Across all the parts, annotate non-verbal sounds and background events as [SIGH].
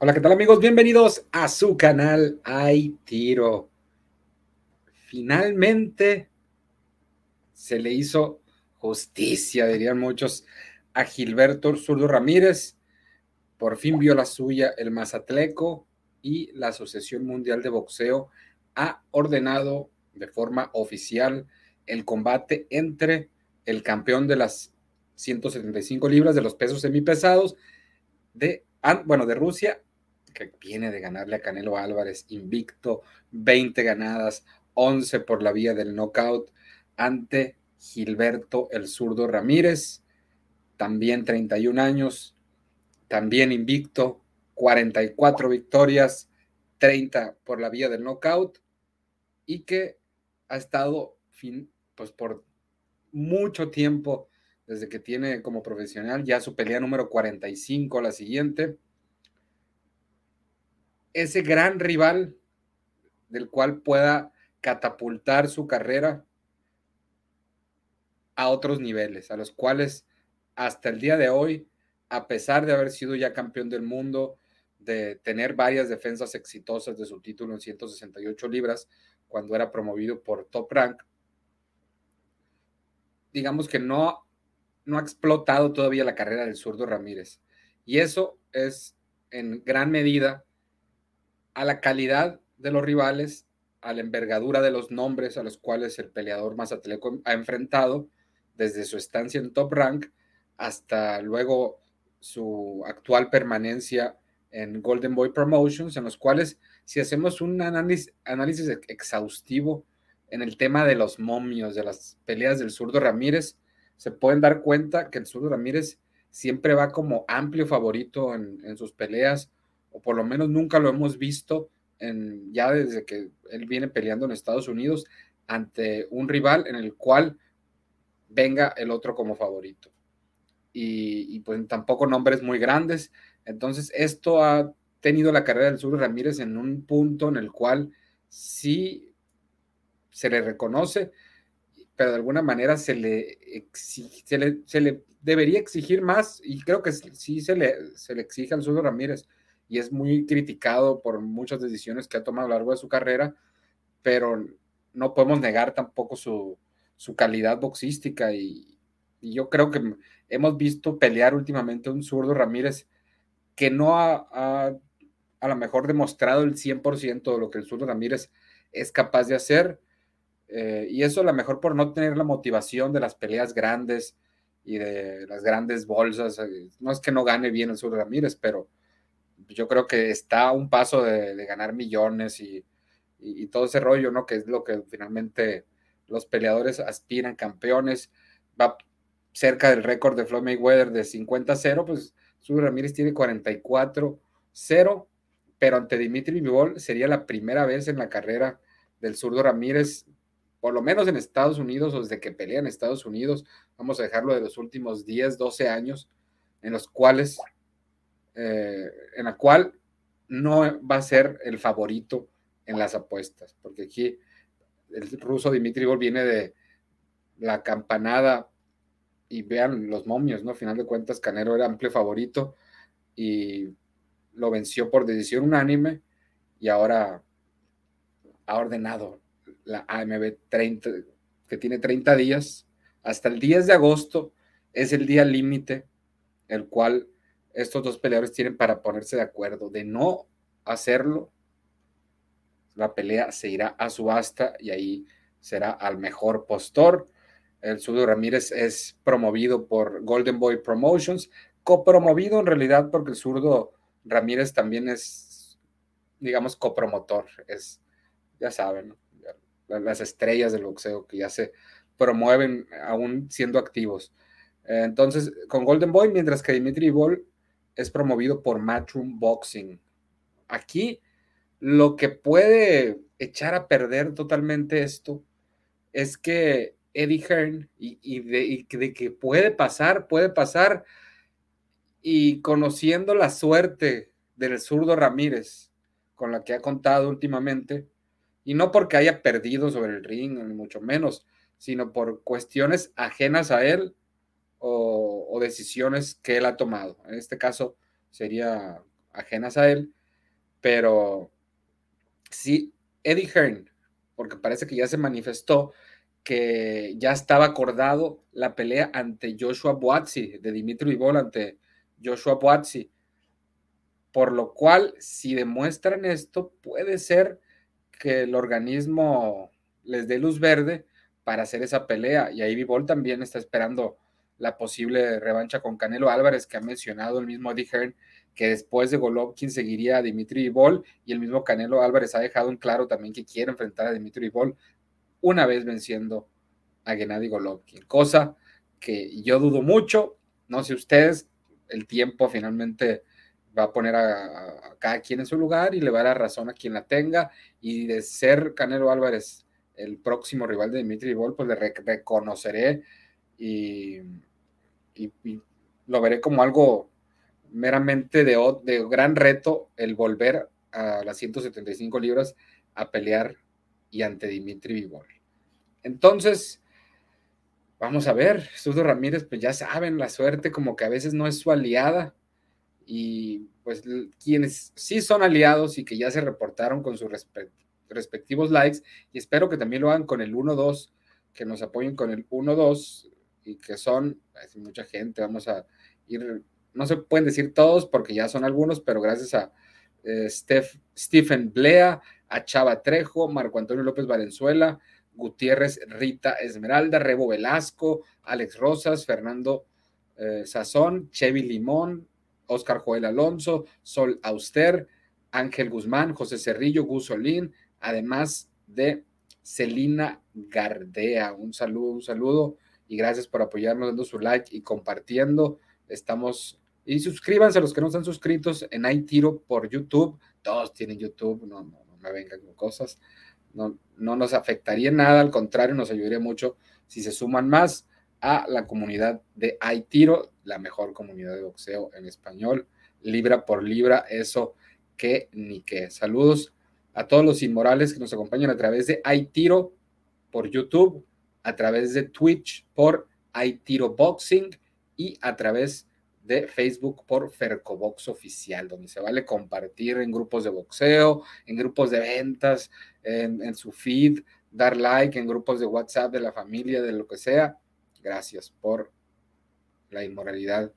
Hola, ¿qué tal amigos? Bienvenidos a su canal Hay Tiro. Finalmente se le hizo justicia, dirían muchos, a Gilberto Zurdo Ramírez. Por fin vio la suya el Mazatleco y la Asociación Mundial de Boxeo ha ordenado de forma oficial el combate entre el campeón de las 175 libras de los pesos semipesados de, bueno, de Rusia que viene de ganarle a Canelo Álvarez, invicto, 20 ganadas, 11 por la vía del knockout ante Gilberto el zurdo Ramírez, también 31 años, también invicto, 44 victorias, 30 por la vía del knockout y que ha estado fin, pues por mucho tiempo desde que tiene como profesional ya su pelea número 45 la siguiente ese gran rival del cual pueda catapultar su carrera a otros niveles, a los cuales hasta el día de hoy, a pesar de haber sido ya campeón del mundo, de tener varias defensas exitosas de su título en 168 libras, cuando era promovido por Top Rank, digamos que no, no ha explotado todavía la carrera del zurdo Ramírez. Y eso es en gran medida a la calidad de los rivales, a la envergadura de los nombres a los cuales el peleador mazatleco ha enfrentado desde su estancia en Top Rank hasta luego su actual permanencia en Golden Boy Promotions, en los cuales si hacemos un análisis, análisis exhaustivo en el tema de los momios, de las peleas del zurdo Ramírez, se pueden dar cuenta que el zurdo Ramírez siempre va como amplio favorito en, en sus peleas, o por lo menos nunca lo hemos visto en, ya desde que él viene peleando en Estados Unidos ante un rival en el cual venga el otro como favorito. Y, pues tampoco nombres muy grandes. Entonces esto ha tenido la carrera del Sur Ramírez en un punto en el cual sí se le reconoce, pero de alguna manera se le, se le, se le debería exigir más y creo que sí se le, se le exige al Sur Ramírez y es muy criticado por muchas decisiones que ha tomado a lo largo de su carrera, pero no podemos negar tampoco su, calidad boxística y, yo creo que hemos visto pelear últimamente un zurdo Ramírez que no ha, a lo mejor demostrado el 100% de lo que el zurdo Ramírez es capaz de hacer. Eh, y eso a lo mejor por no tener la motivación de las peleas grandes y de las grandes bolsas. Eh, no es que no gane bien el zurdo Ramírez, pero yo creo que está a un paso de, ganar millones y, todo ese rollo, ¿no? Que es lo que finalmente los peleadores aspiran, campeones, va cerca del récord de Floyd Mayweather de 50-0, pues Su Ramírez tiene 44-0, pero ante Dimitri Vivol sería la primera vez en la carrera del zurdo Ramírez, por lo menos en Estados Unidos, o desde que pelea en Estados Unidos, vamos a dejarlo de los últimos 10, 12 años, en los cuales eh, en la cual no va a ser el favorito en las apuestas, porque aquí el ruso Dimitri Gol viene de la campanada y vean los momios, ¿no? Final de cuentas, Canero era amplio favorito y lo venció por decisión unánime y ahora ha ordenado la AMB 30, que tiene 30 días, hasta el 10 de agosto es el día límite, el cual estos dos peleadores tienen para ponerse de acuerdo. De no hacerlo, la pelea se irá a subasta y ahí será al mejor postor. El zurdo Ramírez es promovido por Golden Boy Promotions, copromovido en realidad porque el zurdo Ramírez también es, digamos, copromotor. Es, ya saben, las estrellas del boxeo que ya se promueven aún siendo activos. Entonces, con Golden Boy, mientras que Dimitri Ball es promovido por Matchroom Boxing. Aquí lo que puede echar a perder totalmente esto es que Eddie Hearn y, de, que puede pasar, puede pasar y conociendo la suerte del zurdo Ramírez con la que ha contado últimamente, y no porque haya perdido sobre el ring, ni mucho menos, sino por cuestiones ajenas a él, o, decisiones que él ha tomado. En este caso sería ajenas a él, pero sí, Eddie Hearn, porque parece que ya se manifestó que ya estaba acordado la pelea ante Joshua Boatsi, de Dimitri Vivol ante Joshua Boatsi, por lo cual, si demuestran esto, puede ser que el organismo les dé luz verde para hacer esa pelea. Y ahí Vivol también está esperando la posible revancha con Canelo Álvarez, que ha mencionado el mismo Eddie Hearn, que después de Golovkin seguiría a Dimitri Vivol, y el mismo Canelo Álvarez ha dejado en claro también que quiere enfrentar a Dimitri Vivol una vez venciendo a Gennady Golovkin, cosa que yo dudo mucho, no sé ustedes, el tiempo finalmente va a poner a, cada quien en su lugar y le va a dar razón a quien la tenga, y de ser Canelo Álvarez el próximo rival de Dimitri Vivol, pues le reconoceré y y, lo veré como algo meramente de, de, gran reto el volver a las 175 libras a pelear y ante Dimitri Vivol. Entonces, vamos a ver, Sudo Ramírez, pues ya saben, la suerte como que a veces no es su aliada y pues quienes sí son aliados y que ya se reportaron con sus respectivos likes y espero que también lo hagan con el 1-2, que nos apoyen con el 1-2 y que son, mucha gente, vamos a ir, no se pueden decir todos porque ya son algunos, pero gracias a eh, Stephen Blea, a Chava Trejo, Marco Antonio López Valenzuela, Gutiérrez Rita Esmeralda, Rebo Velasco, Alex Rosas, Fernando eh, Sazón, Chevy Limón, Oscar Joel Alonso, Sol Auster, Ángel Guzmán, José Cerrillo, Gus además de Celina Gardea. Un saludo, un saludo y gracias por apoyarnos dando su like y compartiendo. Estamos y suscríbanse a los que no están suscritos en iTiro por YouTube. Todos tienen YouTube, no, no, no me vengan con cosas. No, no nos afectaría nada, al contrario, nos ayudaría mucho si se suman más a la comunidad de iTiro, la mejor comunidad de boxeo en español, libra por libra, eso que ni qué. Saludos a todos los inmorales que nos acompañan a través de iTiro por YouTube, a través de Twitch por iTiro Boxing y a través de Facebook por Fercobox Oficial, donde se vale compartir en grupos de boxeo, en grupos de ventas, en, su feed, dar like en grupos de WhatsApp de la familia, de lo que sea. Gracias por la inmoralidad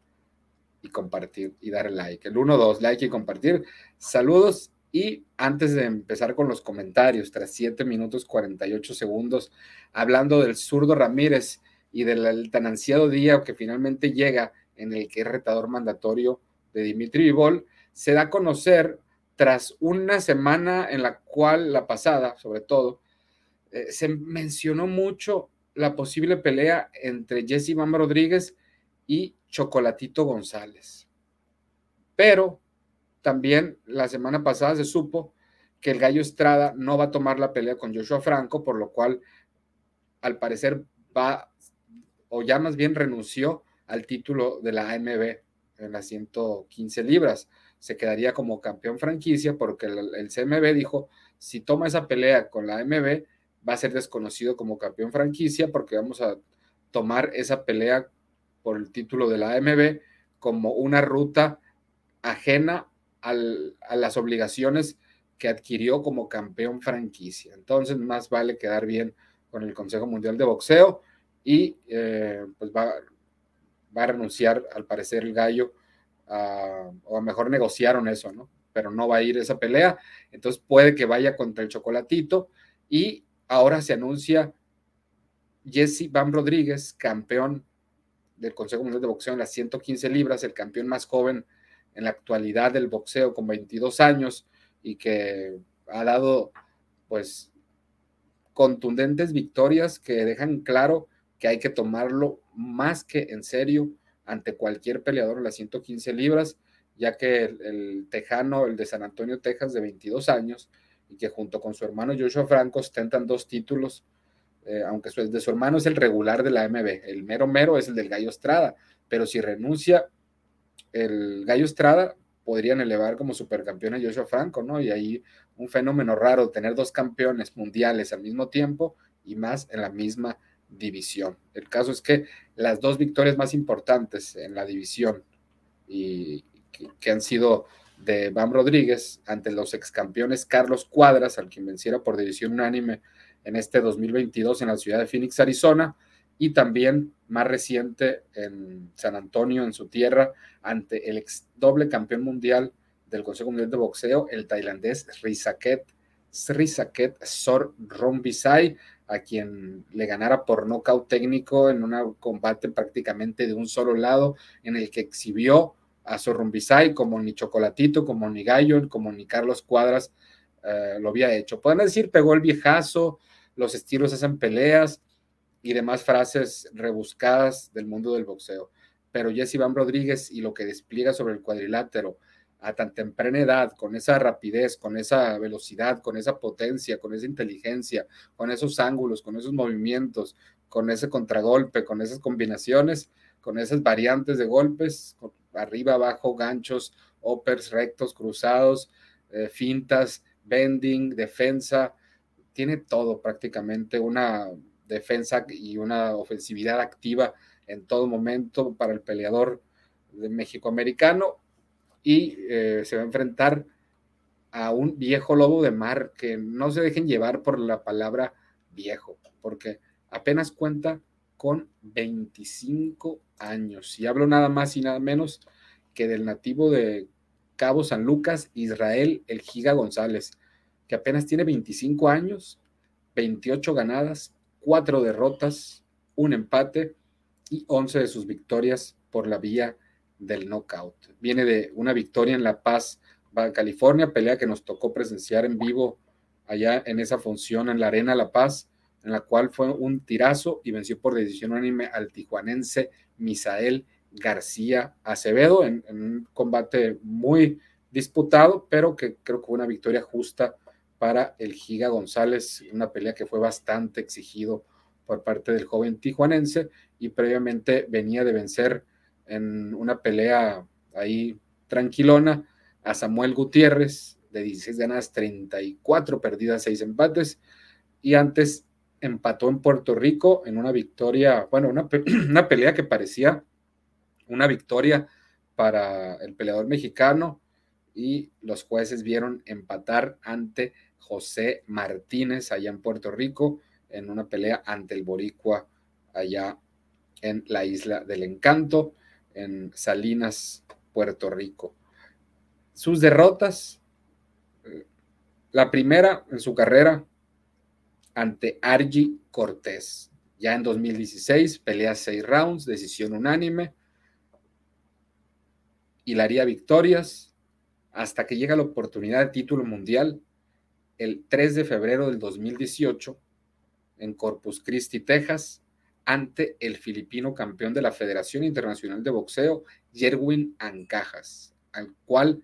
y compartir y dar like. El 1, 2, like y compartir. Saludos y antes de empezar con los comentarios, tras 7 minutos 48 segundos, hablando del zurdo Ramírez y del tan ansiado día que finalmente llega en el que es retador mandatorio de Dimitri Vivol, se da a conocer tras una semana en la cual, la pasada sobre todo, eh, se mencionó mucho la posible pelea entre Jesse Iván Rodríguez y Chocolatito González. Pero también la semana pasada se supo que el Gallo Estrada no va a tomar la pelea con Joshua Franco, por lo cual al parecer va, o ya más bien renunció al título de la AMB en las 115 libras. Se quedaría como campeón franquicia porque el, CMB dijo, si toma esa pelea con la AMB, va a ser desconocido como campeón franquicia porque vamos a tomar esa pelea por el título de la AMB como una ruta ajena a las obligaciones que adquirió como campeón franquicia. Entonces, más vale quedar bien con el Consejo Mundial de Boxeo y eh, pues va, va, a renunciar, al parecer, el gallo, o a mejor negociaron eso, ¿no? Pero no va a ir esa pelea, entonces puede que vaya contra el Chocolatito y ahora se anuncia Jesse Van Rodríguez, campeón del Consejo Mundial de Boxeo en las 115 libras, el campeón más joven en la actualidad del boxeo con 22 años y que ha dado pues contundentes victorias que dejan claro que hay que tomarlo más que en serio ante cualquier peleador en las 115 libras, ya que el, tejano, el de San Antonio, Texas, de 22 años, y que junto con su hermano Joshua Franco ostentan dos títulos, eh, aunque su, de su hermano es el regular de la MB, el mero mero es el del Gallo Estrada, pero si renuncia el Gallo Estrada, podrían elevar como supercampeón a Joshua Franco, ¿no? Y ahí un fenómeno raro, tener dos campeones mundiales al mismo tiempo y más en la misma división. El caso es que las dos victorias más importantes en la división y que, han sido de Bam Rodríguez ante los ex campeones Carlos Cuadras, al quien venciera por decisión unánime en este 2022 en la ciudad de Phoenix, Arizona, y también más reciente en San Antonio, en su tierra, ante el ex doble campeón mundial del Consejo Mundial de Boxeo, el tailandés Rizaket, Srisaket Sor Rombisai, a quien le ganara por nocaut técnico en un combate prácticamente de un solo lado, en el que exhibió a Sorrumbisay como ni Chocolatito, como ni Gallo, como ni Carlos Cuadras eh, lo había hecho. Pueden decir, pegó el viejazo, los estilos hacen peleas y demás frases rebuscadas del mundo del boxeo. Pero Jesse Van Rodríguez y lo que despliega sobre el cuadrilátero a tan temprana edad, con esa rapidez, con esa velocidad, con esa potencia, con esa inteligencia, con esos ángulos, con esos movimientos, con ese contragolpe, con esas combinaciones, con esas variantes de golpes, arriba, abajo, ganchos, uppers, rectos, cruzados, eh, fintas, bending, defensa, tiene todo prácticamente, una defensa y una ofensividad activa en todo momento para el peleador de México americano y eh, se va a enfrentar a un viejo lobo de mar que no se dejen llevar por la palabra viejo, porque apenas cuenta con 25 años. Y hablo nada más y nada menos que del nativo de Cabo San Lucas, Israel El Giga González, que apenas tiene 25 años, 28 ganadas, 4 derrotas, un empate y 11 de sus victorias por la vía del knockout. Viene de una victoria en La Paz, California, pelea que nos tocó presenciar en vivo allá en esa función en la Arena La Paz, en la cual fue un tirazo y venció por decisión unánime al tijuanense Misael García Acevedo en, un combate muy disputado, pero que creo que fue una victoria justa para el Giga González, una pelea que fue bastante exigido por parte del joven tijuanense y previamente venía de vencer en una pelea ahí tranquilona a Samuel Gutiérrez de 16 ganadas, 34 perdidas, 6 empates. Y antes empató en Puerto Rico en una victoria, bueno, una, [CLEARS THROAT] una pelea que parecía una victoria para el peleador mexicano y los jueces vieron empatar ante José Martínez allá en Puerto Rico en una pelea ante el Boricua allá en la isla del encanto en Salinas, Puerto Rico. Sus derrotas, eh, la primera en su carrera ante Argy Cortés, ya en 2016, pelea seis rounds, decisión unánime, haría victorias hasta que llega la oportunidad de título mundial el 3 de febrero del 2018 en Corpus Christi, Texas, ante el filipino campeón de la Federación Internacional de Boxeo, Yerwin Ancajas, al cual,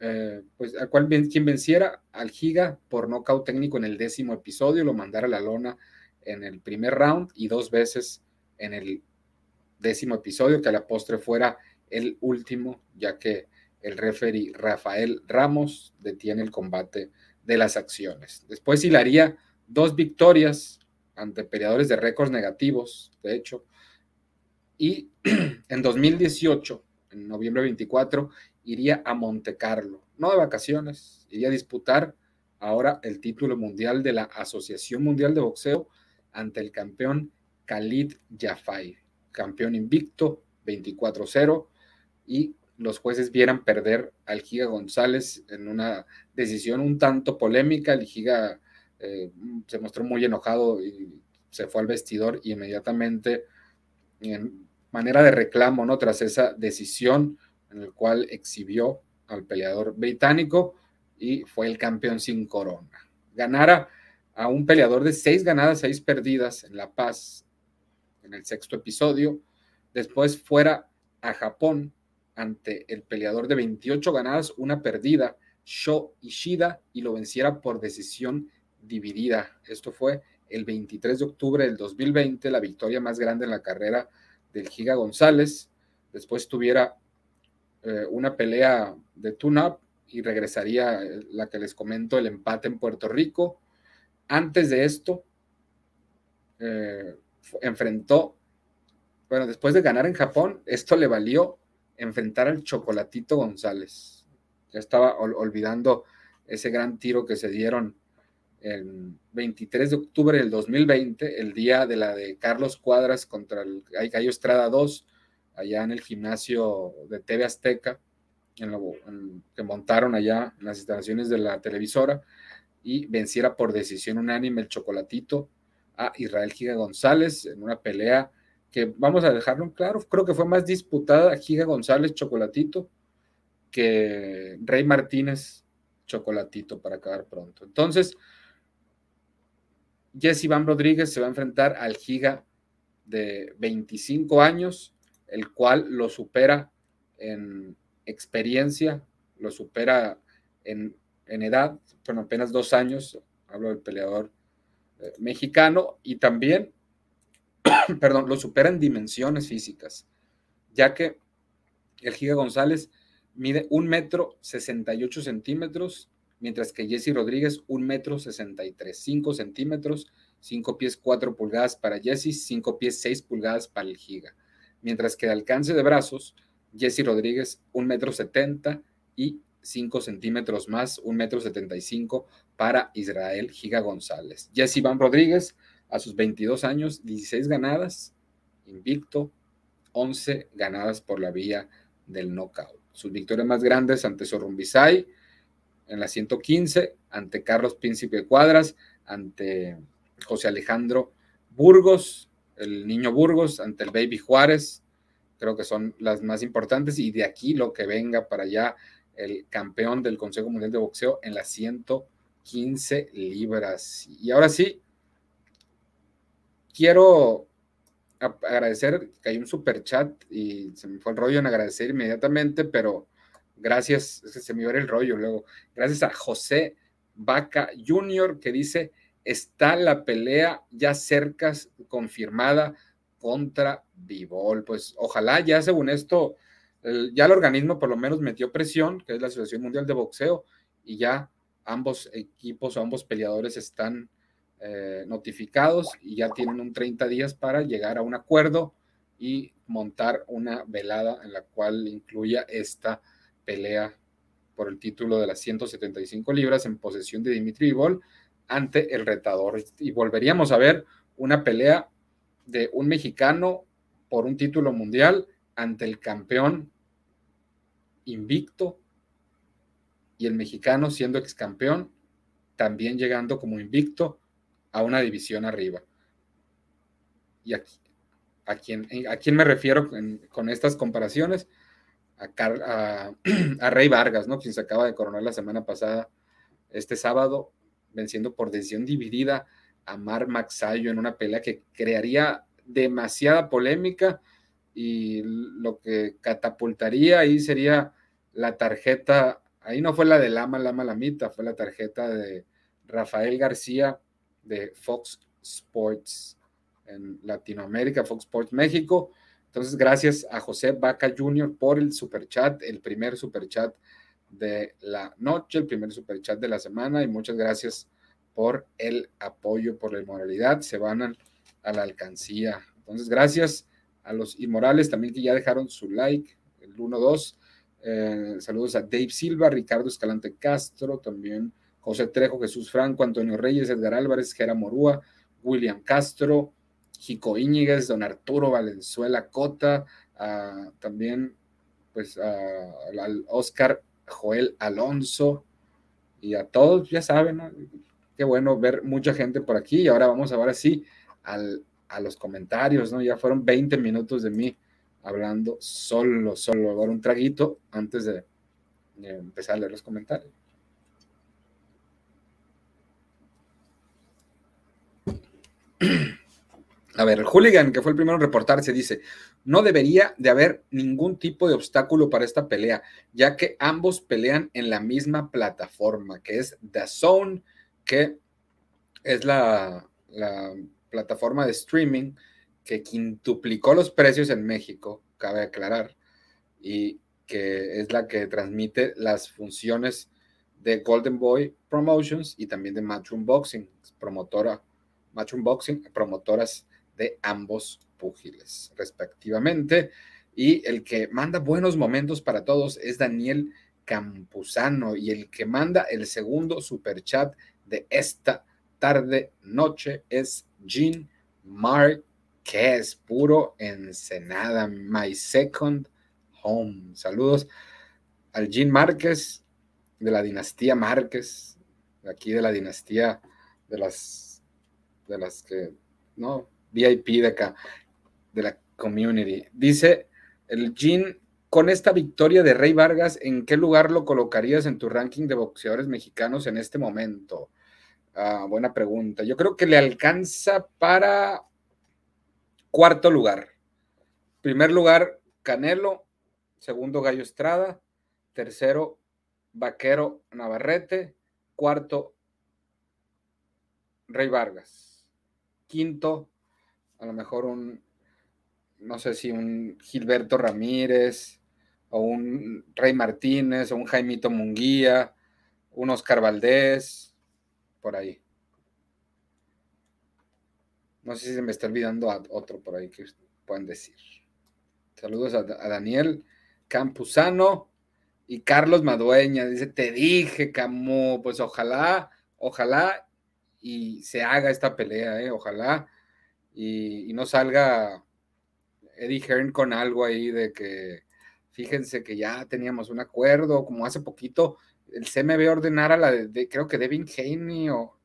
eh, pues, al cual quien venciera al Giga por nocaut técnico en el décimo episodio, lo mandara a la lona en el primer round y dos veces en el décimo episodio, que a la postre fuera el último, ya que el referee Rafael Ramos detiene el combate de las acciones. Después hilaría dos victorias ante peleadores de récords negativos, de hecho. Y [CLEARS THROAT] en 2018, en noviembre 24, iría a Monte Carlo, no de vacaciones, iría a disputar ahora el título mundial de la Asociación Mundial de Boxeo ante el campeón Khalid Jafai, campeón invicto 24-0 y los jueces vieran perder al Giga González en una decisión un tanto polémica. El Giga eh, se mostró muy enojado y se fue al vestidor y inmediatamente en manera de reclamo, ¿no? Tras esa decisión en el cual exhibió al peleador británico y fue el campeón sin corona. Ganara a un peleador de seis ganadas, seis perdidas en La Paz en el sexto episodio. Después fuera a Japón ante el peleador de 28 ganadas, una perdida, Sho Ishida, y lo venciera por decisión dividida. Esto fue el 23 de octubre del 2020, la victoria más grande en la carrera del Giga González. Después tuviera eh, una pelea de tune-up y regresaría eh, la que les comento, el empate en Puerto Rico. Antes de esto, eh, enfrentó, bueno, después de ganar en Japón, esto le valió enfrentar al Chocolatito González. Ya estaba olvidando ese gran tiro que se dieron el 23 de octubre del 2020, el día de la de Carlos Cuadras contra el Gallo Estrada 2, allá en el gimnasio de TV Azteca, en que montaron allá en las instalaciones de la televisora, y venciera por decisión unánime el Chocolatito a Israel Giga González en una pelea que, vamos a dejarlo claro, creo que fue más disputada Giga González Chocolatito que Rey Martínez Chocolatito para acabar pronto. Entonces, Jesse Van Rodríguez se va a enfrentar al Giga de 25 años, el cual lo supera en experiencia, lo supera en, edad, bueno, apenas dos años, hablo del peleador eh, mexicano, y también, [COUGHS] perdón, lo supera en dimensiones físicas, ya que el Giga González mide un metro 68 centímetros mientras que Jesse Rodríguez, un metro sesenta y tres, cinco centímetros, cinco pies cuatro pulgadas para Jesse, cinco pies seis pulgadas para el Giga. Mientras que de alcance de brazos, Jesse Rodríguez, un metro setenta y cinco centímetros más, un metro setenta y cinco para Israel Giga González. Jesse Iván Rodríguez, a sus 22 años, 16 ganadas, invicto, 11 ganadas por la vía del knockout. Sus victorias más grandes ante Sorrumbisay, en la 115 ante Carlos Príncipe Cuadras, ante José Alejandro Burgos, el niño Burgos, ante el Baby Juárez, creo que son las más importantes, y de aquí lo que venga para allá el campeón del Consejo Mundial de Boxeo en las 115 libras. Y ahora sí, quiero agradecer que hay un super chat y se me fue el rollo en agradecer inmediatamente, pero Gracias, se me iba el rollo luego. Gracias a José Vaca Jr. que dice, está la pelea ya cerca, confirmada contra Vivol. Pues ojalá ya según esto, ya el organismo por lo menos metió presión, que es la Asociación Mundial de Boxeo, y ya ambos equipos o ambos peleadores están eh, notificados y ya tienen un 30 días para llegar a un acuerdo y montar una velada en la cual incluya esta pelea por el título de las 175 libras en posesión de Dimitri Vivol ante el retador. Y volveríamos a ver una pelea de un mexicano por un título mundial ante el campeón invicto y el mexicano siendo ex campeón, también llegando como invicto a una división arriba. Y aquí, a, quién, a quién me refiero con estas comparaciones? [CLEARS THROAT] a, Rey Vargas, ¿no? Quien se acaba de coronar la semana pasada, este sábado, venciendo por decisión dividida a Mar Maxayo en una pelea que crearía demasiada polémica y lo que catapultaría ahí sería la tarjeta, ahí no fue la de Lama Lama Lamita, fue la tarjeta de Rafael García de Fox Sports en Latinoamérica, Fox Sports México, entonces, gracias a José Vaca Jr. por el super chat, el primer super chat de la noche, el primer super chat de la semana y muchas gracias por el apoyo, por la inmoralidad. Se van a, la alcancía. Entonces, gracias a los inmorales también que ya dejaron su like, el 1-2. Eh, saludos a Dave Silva, Ricardo Escalante Castro, también José Trejo, Jesús Franco, Antonio Reyes, Edgar Álvarez, Gera Morúa, William Castro, Jico Íñiguez, don Arturo Valenzuela Cota, también pues al Oscar Joel Alonso y a todos, ya saben, qué bueno ver mucha gente por aquí y ahora vamos ahora sí a los comentarios, ¿no? Ya fueron 20 minutos de mí hablando solo, solo, ahora un traguito antes de empezar a leer los comentarios. [CLEARS THROAT] A ver, hooligan, que fue el primero en reportarse, dice, no debería de haber ningún tipo de obstáculo para esta pelea, ya que ambos pelean en la misma plataforma, que es The Zone, que es la, plataforma de streaming que quintuplicó los precios en México, cabe aclarar, y que es la que transmite las funciones de Golden Boy Promotions y también de Matchroom Boxing, promotora, Matchroom Boxing, promotoras de ambos púgiles, respectivamente. Y el que manda buenos momentos para todos es Daniel Campuzano y el que manda el segundo super chat de esta tarde noche es Jean Marquez, puro Ensenada, my second home. Saludos al Jean Márquez de la dinastía Márquez, aquí de la dinastía de las de las que no VIP de acá de la community. Dice el Jean con esta victoria de Rey Vargas, ¿en qué lugar lo colocarías en tu ranking de boxeadores mexicanos en este momento? Ah, buena pregunta. Yo creo que le alcanza para cuarto lugar. Primer lugar, Canelo. Segundo, Gallo Estrada. Tercero, Vaquero Navarrete. Cuarto, Rey Vargas. Quinto, a lo mejor un, no sé si un Gilberto Ramírez o un Rey Martínez o un Jaimito Munguía, un Oscar Valdés, por ahí. No sé si se me está olvidando otro por ahí que pueden decir. Saludos a, Daniel Campuzano y Carlos Madueña. Dice, te dije, Camu, pues ojalá, ojalá y se haga esta pelea, ¿eh? ojalá y, no salga Eddie Hearn con algo ahí de que fíjense que ya teníamos un acuerdo, como hace poquito el CMB ordenara la de, creo que Devin Haney o,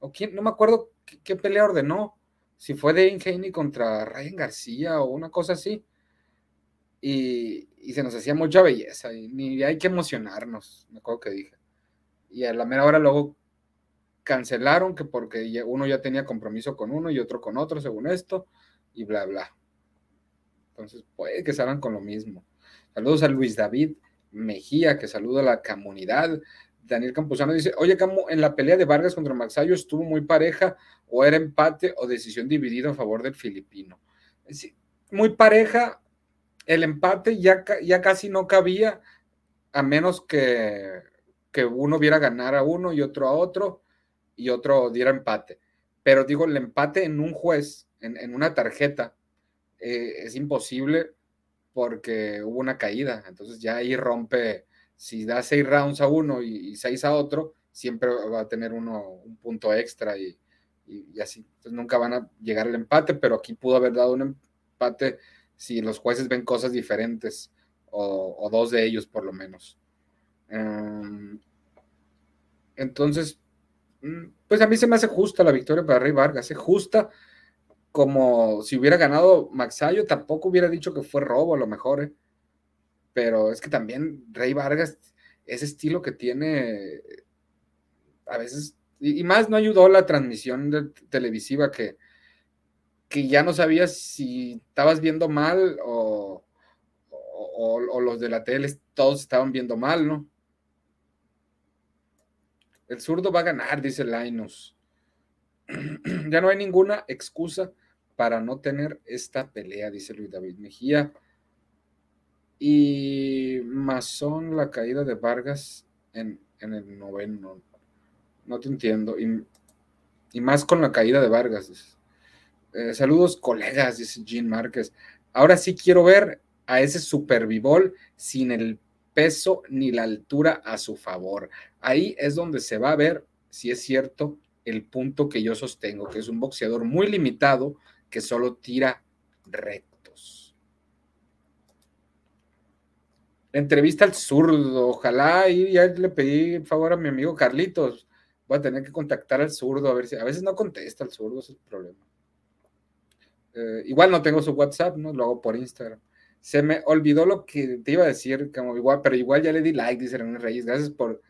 o quién, no me acuerdo qué, pelea ordenó, si fue Devin Haney contra Ryan García o una cosa así. Y, se nos hacía mucha belleza y hay que emocionarnos, me acuerdo que dije. Y a la mera hora luego cancelaron que porque uno ya tenía compromiso con uno y otro con otro, según esto, y bla, bla. Entonces puede que salgan con lo mismo. Saludos a Luis David Mejía, que saluda a la comunidad. Daniel Campuzano dice, oye, Camu, en la pelea de Vargas contra Maxayo estuvo muy pareja o era empate o decisión dividida a favor del filipino. muy pareja, el empate ya, ya casi no cabía, a menos que, que uno viera ganar a uno y otro a otro y otro diera empate. Pero digo, el empate en un juez, en, en una tarjeta, eh, es imposible porque hubo una caída. Entonces ya ahí rompe, si da seis rounds a uno y, seis a otro, siempre va a tener uno un punto extra y, así. Entonces nunca van a llegar al empate, pero aquí pudo haber dado un empate si los jueces ven cosas diferentes o, dos de ellos por lo menos. Em, entonces, pues a mí se me hace justa la victoria para Rey Vargas, es justa como si hubiera ganado Maxayo, tampoco hubiera dicho que fue robo a lo mejor, ¿eh? pero es que también Rey Vargas, ese estilo que tiene, a veces, y, más no ayudó la transmisión televisiva que, que ya no sabías si estabas viendo mal o, o, los de la tele todos estaban viendo mal, ¿no? El zurdo va a ganar, dice Linus. [CLEARS THROAT] ya no hay ninguna excusa para no tener esta pelea, dice Luis David Mejía. Y Masón, la caída de Vargas en, el noveno. No te entiendo. Y, más con la caída de Vargas. Eh, saludos, colegas, dice Jean Márquez. Ahora sí quiero ver a ese Super sin el peso ni la altura a su favor. Ahí es donde se va a ver si es cierto el punto que yo sostengo, que es un boxeador muy limitado, que solo tira rectos. Entrevista al zurdo, ojalá y ya le pedí favor a mi amigo Carlitos. Voy a tener que contactar al zurdo a ver si a veces no contesta el zurdo, ese es el problema. Eh, igual no tengo su WhatsApp, ¿no? Lo hago por Instagram. Se me olvidó lo que te iba a decir, como igual, pero igual ya le di like, dice René Reyes. Gracias por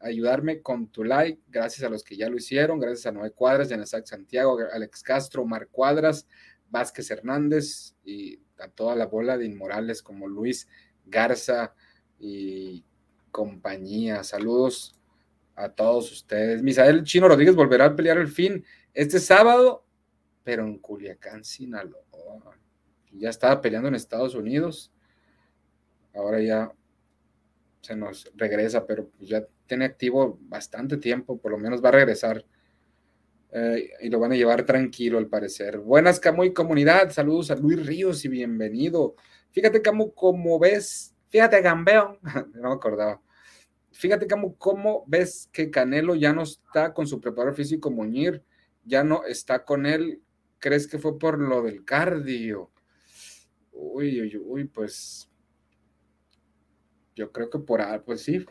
ayudarme con tu like. Gracias a los que ya lo hicieron. Gracias a Noé Cuadras, Yanasak Santiago, Alex Castro, Mar Cuadras, Vázquez Hernández y a toda la bola de inmorales como Luis Garza y compañía. Saludos a todos ustedes. Misael Chino Rodríguez volverá a pelear el fin este sábado, pero en Culiacán, Sinaloa. Ya estaba peleando en Estados Unidos. Ahora ya se nos regresa, pero pues ya tiene activo bastante tiempo, por lo menos va a regresar. Eh, y lo van a llevar tranquilo al parecer. Buenas, Camu y comunidad. Saludos a Luis Ríos y bienvenido. Fíjate, Camu, como ves, fíjate, Gambeón, [LAUGHS] no me acordaba. fíjate cómo, cómo ves que Canelo ya no está con su preparador físico Muñir, ya no está con él. ¿Crees que fue por lo del cardio? Uy, uy, uy, pues yo creo que por, pues sí,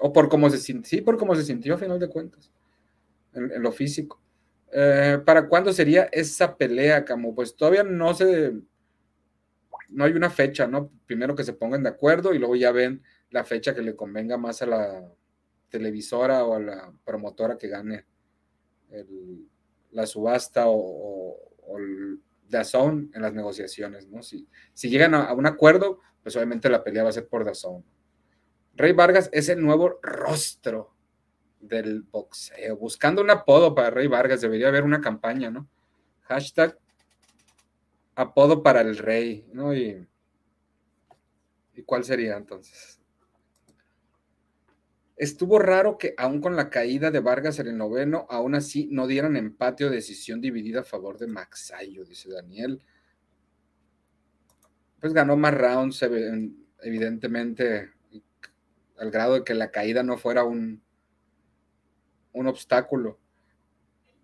o por cómo se sintió, sí, por cómo se sintió a final de cuentas, en, lo físico. Eh, ¿Para cuándo sería esa pelea, Camo? Pues todavía no se, no hay una fecha, ¿no? Primero que se pongan de acuerdo y luego ya ven la fecha que le convenga más a la televisora o a la promotora que gane la subasta o, o, el Dazón en las negociaciones, ¿no? Si, si llegan a, un acuerdo, pues obviamente la pelea va a ser por Dazón. Rey Vargas es el nuevo rostro del boxeo. Buscando un apodo para Rey Vargas, debería haber una campaña, ¿no? Hashtag apodo para el rey, ¿no? Y, ¿y cuál sería entonces? Estuvo raro que aún con la caída de Vargas en el noveno, aún así no dieran empate o decisión dividida a favor de Maxayo, dice Daniel. Pues ganó más rounds, evidentemente, al grado de que la caída no fuera un, un obstáculo.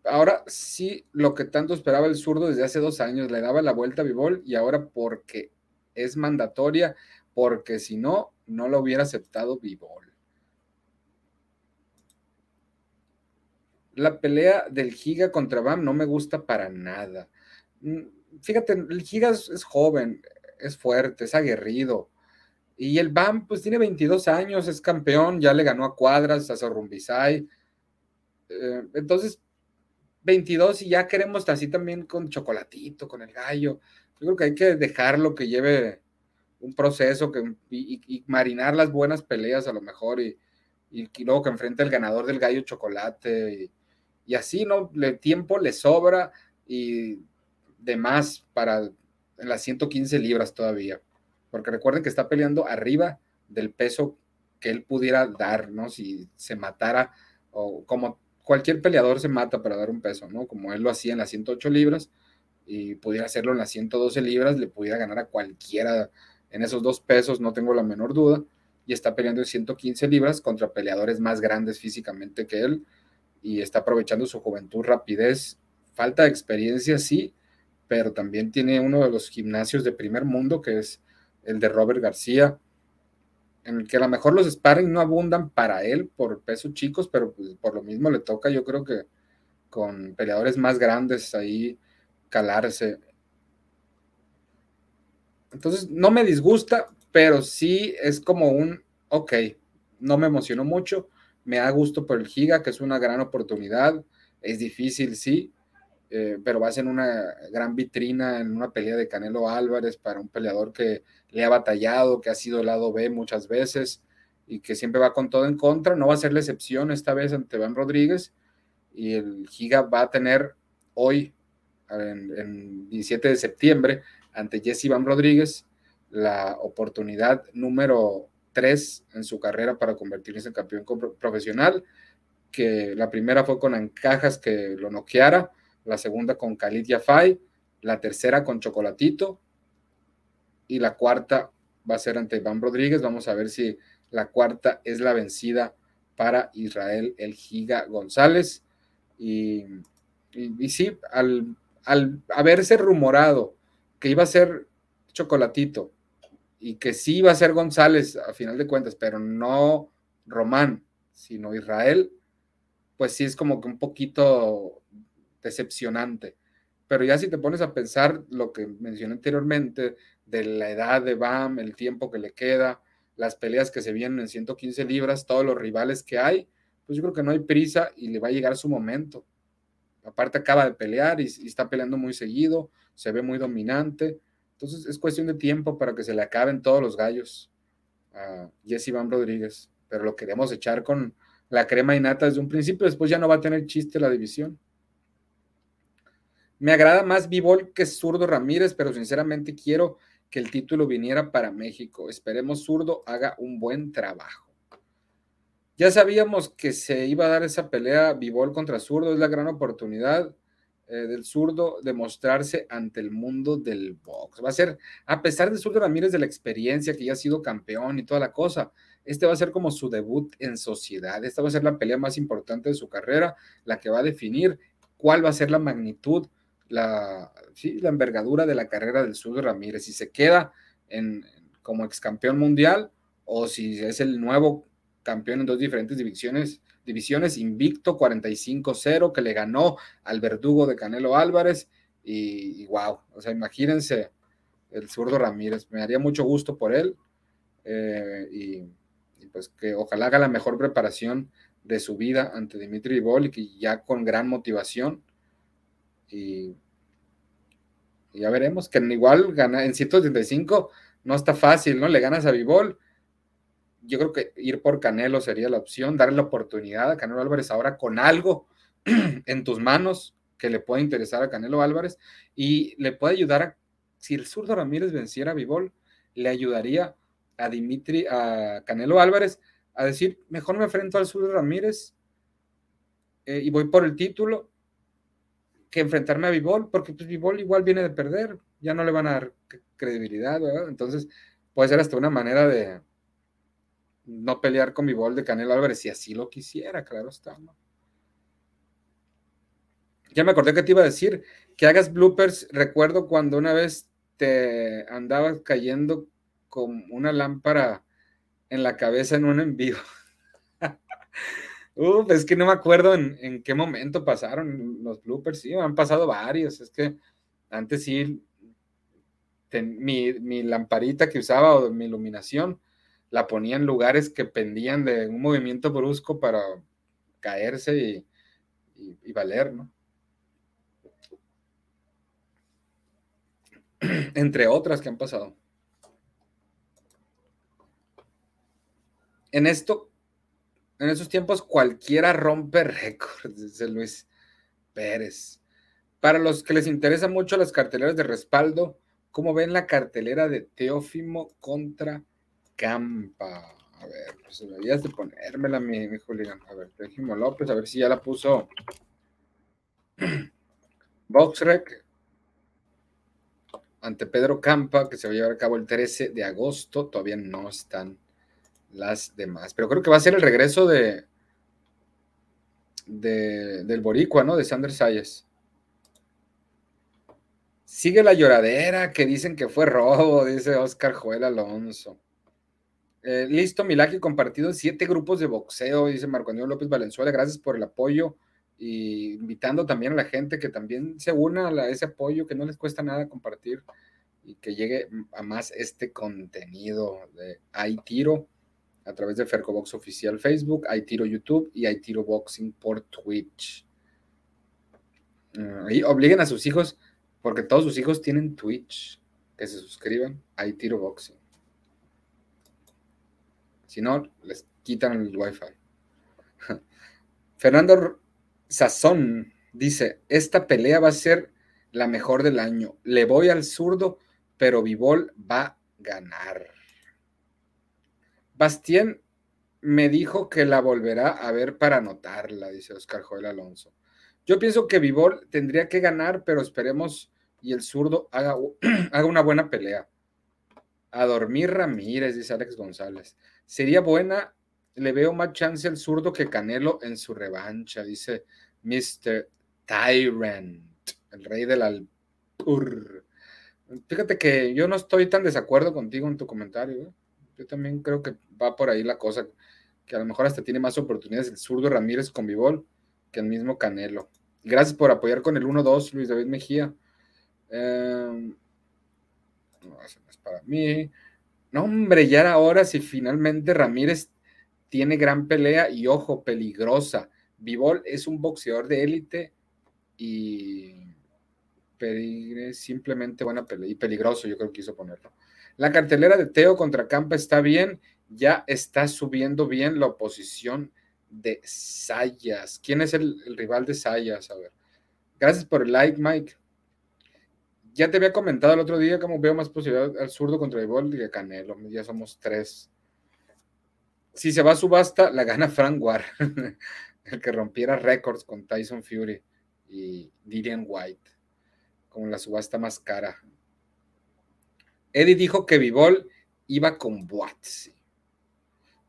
Ahora sí, lo que tanto esperaba el zurdo desde hace dos años, le daba la vuelta a Vivol y ahora porque es mandatoria, porque si no, no lo hubiera aceptado Vivol. La pelea del Giga contra Bam no me gusta para nada. Mm, fíjate, el Giga es, joven, es fuerte, es aguerrido. Y el Bam, pues tiene 22 años, es campeón, ya le ganó a Cuadras, a Sorrumbisay. Eh, entonces, 22 y ya queremos así también con chocolatito, con el gallo. Yo creo que hay que dejarlo que lleve un proceso que, y, marinar las buenas peleas a lo mejor y, luego que enfrente el ganador del gallo chocolate y, así, ¿no? El tiempo le sobra y demás para en las 115 libras todavía. Porque recuerden que está peleando arriba del peso que él pudiera dar, ¿no? Si se matara o como cualquier peleador se mata para dar un peso, ¿no? Como él lo hacía en las 108 libras y pudiera hacerlo en las 112 libras, le pudiera ganar a cualquiera en esos dos pesos, no tengo la menor duda. Y está peleando en 115 libras contra peleadores más grandes físicamente que él y está aprovechando su juventud, rapidez, falta de experiencia, sí, pero también tiene uno de los gimnasios de primer mundo, que es el de Robert García, en el que a lo mejor los sparring no abundan para él por pesos chicos, pero pues, por lo mismo le toca, yo creo que con peleadores más grandes ahí calarse. Entonces, no me disgusta, pero sí es como un, ok, no me emocionó mucho, me da gusto por el Giga, que es una gran oportunidad, es difícil, sí, eh, pero va a ser una gran vitrina en una pelea de Canelo Álvarez para un peleador que le ha batallado, que ha sido el lado B muchas veces y que siempre va con todo en contra. No va a ser la excepción esta vez ante Van Rodríguez y el Giga va a tener hoy, en, 17 de septiembre, ante Jesse Van Rodríguez, la oportunidad número 3 en su carrera para convertirse en campeón profesional, que la primera fue con Ancajas que lo noqueara, la segunda con Khalid Yafai, la tercera con Chocolatito y la cuarta va a ser ante Iván Rodríguez. Vamos a ver si la cuarta es la vencida para Israel el Giga González. Y, y, sí, al, al, haberse rumorado que iba a ser Chocolatito y que sí iba a ser González a final de cuentas, pero no Román, sino Israel, pues sí es como que un poquito decepcionante. Pero ya si te pones a pensar lo que mencioné anteriormente, de la edad de Bam, el tiempo que le queda, las peleas que se vienen en 115 libras, todos los rivales que hay, pues yo creo que no hay prisa y le va a llegar su momento. Aparte acaba de pelear y, está peleando muy seguido, se ve muy dominante. Entonces es cuestión de tiempo para que se le acaben todos los gallos a Jesse Bam Rodríguez. Pero lo queremos echar con la crema y nata desde un principio, después ya no va a tener chiste la división. Me agrada más Bivol que Zurdo Ramírez, pero sinceramente quiero que el título viniera para México. Esperemos Zurdo haga un buen trabajo. Ya sabíamos que se iba a dar esa pelea Bivol contra Zurdo, es la gran oportunidad eh, del Zurdo de mostrarse ante el mundo del box. Va a ser, a pesar de Zurdo Ramírez de la experiencia, que ya ha sido campeón y toda la cosa, este va a ser como su debut en sociedad. Esta va a ser la pelea más importante de su carrera, la que va a definir cuál va a ser la magnitud, la, la envergadura de la carrera del Sur Ramírez. Si se queda en, como ex campeón mundial o si es el nuevo campeón en dos diferentes divisiones, divisiones invicto 45-0 que le ganó al verdugo de Canelo Álvarez y, wow, o sea, imagínense el zurdo Ramírez, me haría mucho gusto por él eh, y, pues que ojalá haga la mejor preparación de su vida ante Dimitri y que ya con gran motivación y, ya veremos que igual gana en 135 no está fácil, ¿no? Le ganas a Vivol. Yo creo que ir por Canelo sería la opción, darle la oportunidad a Canelo Álvarez ahora con algo [CLEARS THROAT] en tus manos que le pueda interesar a Canelo Álvarez y le puede ayudar a, si el zurdo Ramírez venciera a Vivol, le ayudaría a Dimitri, a Canelo Álvarez a decir, mejor me enfrento al zurdo Ramírez eh, y voy por el título que enfrentarme a Vivol, porque pues Vivol igual viene de perder, ya no le van a dar credibilidad, ¿verdad? Entonces puede ser hasta una manera de no pelear con Vivol de Canelo Álvarez, si así lo quisiera, claro está, ¿no? Ya me acordé que te iba a decir, que hagas bloopers, recuerdo cuando una vez te andabas cayendo con una lámpara en la cabeza en un envío. [LAUGHS] Uf, es que no me acuerdo en, qué momento pasaron los bloopers. Sí, han pasado varios. Es que antes sí, mi, lamparita que usaba o mi iluminación la ponía en lugares que pendían de un movimiento brusco para caerse y, valer, ¿no? [CLEARS THROAT] Entre otras que han pasado. En esto en esos tiempos cualquiera rompe [LAUGHS] récords, dice Luis Pérez. Para los que les interesan mucho las carteleras de respaldo, ¿cómo ven la cartelera de Teófimo contra Campa? A ver, pues deberías de ponérmela, mi, mi Julián. A ver, Teófimo López, a ver si ya la puso. [CLEARS THROAT] Boxrec ante Pedro Campa, que se va a llevar a cabo el 13 de agosto. Todavía no están las demás. Pero creo que va a ser el regreso de, del Boricua, ¿no? De Sanders Sayas. Sigue la lloradera que dicen que fue robo, dice Oscar Joel Alonso. Eh, listo, Milaki compartido en siete grupos de boxeo, dice Marco Antonio López Valenzuela. Gracias por el apoyo y invitando también a la gente que también se una a ese apoyo, que no les cuesta nada compartir y que llegue a más este contenido de Hay Tiro a través de Fercobox Oficial Facebook, hay tiro YouTube y hay tiro boxing por Twitch. y obliguen a sus hijos, porque todos sus hijos tienen Twitch, que se suscriban, hay tiro boxing. Si no, les quitan el wifi. [LAUGHS] Fernando Sazón dice, esta pelea va a ser la mejor del año. Le voy al zurdo, pero Vivol va a ganar. Bastien me dijo que la volverá a ver para anotarla, dice Oscar Joel Alonso. Yo pienso que Vivol tendría que ganar, pero esperemos y el zurdo haga, [CLEARS THROAT] haga una buena pelea. A dormir Ramírez, dice Alex González. Sería buena, le veo más chance al zurdo que Canelo en su revancha, dice Mr. Tyrant, el rey del Alpur. Fíjate que yo no estoy tan desacuerdo contigo en tu comentario. ¿eh? Yo también creo que va por ahí la cosa, que a lo mejor hasta tiene más oportunidades el zurdo Ramírez con Vivol que el mismo Canelo. Gracias por apoyar con el 1-2, Luis David Mejía. Em, no, es para mí. No, hombre, ya ahora si finalmente Ramírez tiene gran pelea y ojo, peligrosa. Vivol es un boxeador de élite y simplemente buena pelea y peligroso, yo creo que quiso ponerlo. La cartelera de Teo contra Campa está bien, ya está subiendo bien la oposición de Sayas. ¿Quién es el, rival de Sayas? A ver. Gracias por el like, Mike. Ya te había comentado el otro día cómo veo más posibilidad al zurdo contra Ibol y a Canelo. Ya somos tres. Si se va a subasta, la gana Frank War, [LAUGHS] el que rompiera récords con Tyson Fury y Dillian White, como la subasta más cara. Eddie dijo que Vivol iba con Boatsi.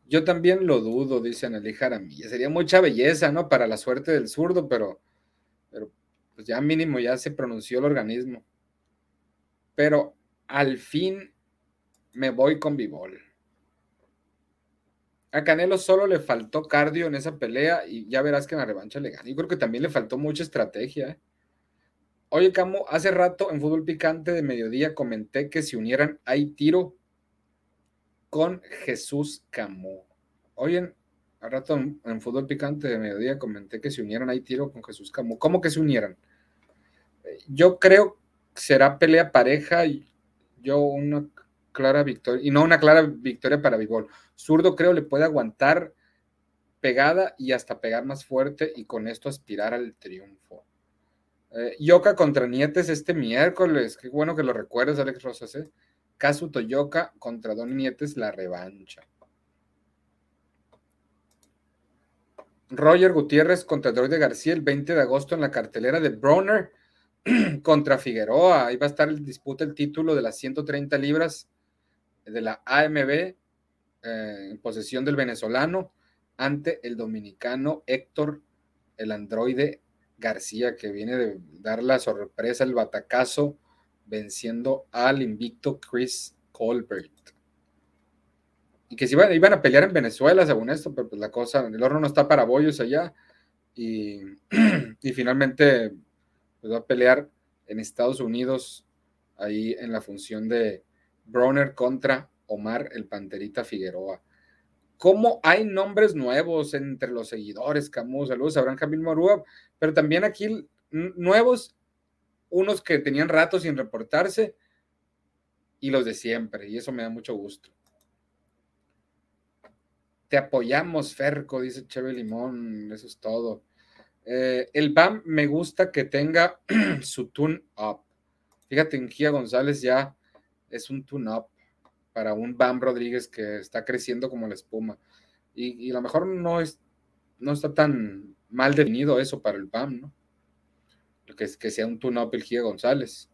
Yo también lo dudo, dice Anneli Jaramilla. Sería mucha belleza, ¿no? Para la suerte del zurdo, pero, pero pues ya mínimo ya se pronunció el organismo. Pero al fin me voy con Bivol. A Canelo solo le faltó cardio en esa pelea y ya verás que en la revancha le gana. Yo creo que también le faltó mucha estrategia. ¿eh? Oye, Camo, hace rato en Fútbol Picante de Mediodía comenté que se unieran Hay Tiro con Jesús Camo. Oye, hace rato en, Fútbol Picante de Mediodía comenté que se unieran Hay Tiro con Jesús Camo. ¿Cómo que se unieran? Eh, yo creo que será pelea pareja y yo una clara victoria, y no una clara victoria para Bigol. Zurdo creo le puede aguantar pegada y hasta pegar más fuerte y con esto aspirar al triunfo. Eh, Yoka contra Nietes este miércoles, qué bueno que lo recuerdes, Alex Rosas. ¿eh? Kazu Toyoka contra Don Nietes, la revancha. Roger Gutiérrez contra Droide García el 20 de agosto en la cartelera de Bronner [CLEARS THROAT] contra Figueroa. Ahí va a estar el disputa el título de las 130 libras de la AMB eh, en posesión del venezolano ante el dominicano Héctor, el androide García, que viene de dar la sorpresa, el batacazo, venciendo al invicto Chris Colbert. Y que si iban, a pelear en Venezuela, según esto, pero pues la cosa, el horno no está para bollos allá. [CLEARS THROAT] Y, finalmente pues va a pelear en Estados Unidos, ahí en la función de, Bronner contra Omar el Panterita Figueroa. ¿Cómo hay nombres nuevos entre los seguidores? Camus, saludos a Camil Morúa, pero también aquí nuevos, unos que tenían rato sin reportarse y los de siempre, y eso me da mucho gusto. Te apoyamos, Ferco, dice Cheve Limón, eso es todo. Eh, el BAM me gusta que tenga [CLEARS THROAT] su tune up. Fíjate, en Gia González ya es un tune-up para un Bam Rodríguez que está creciendo como la espuma. Y, a lo mejor no, es, no está tan mal definido eso para el Bam, ¿no? Que, que sea un tune-up el Gia González.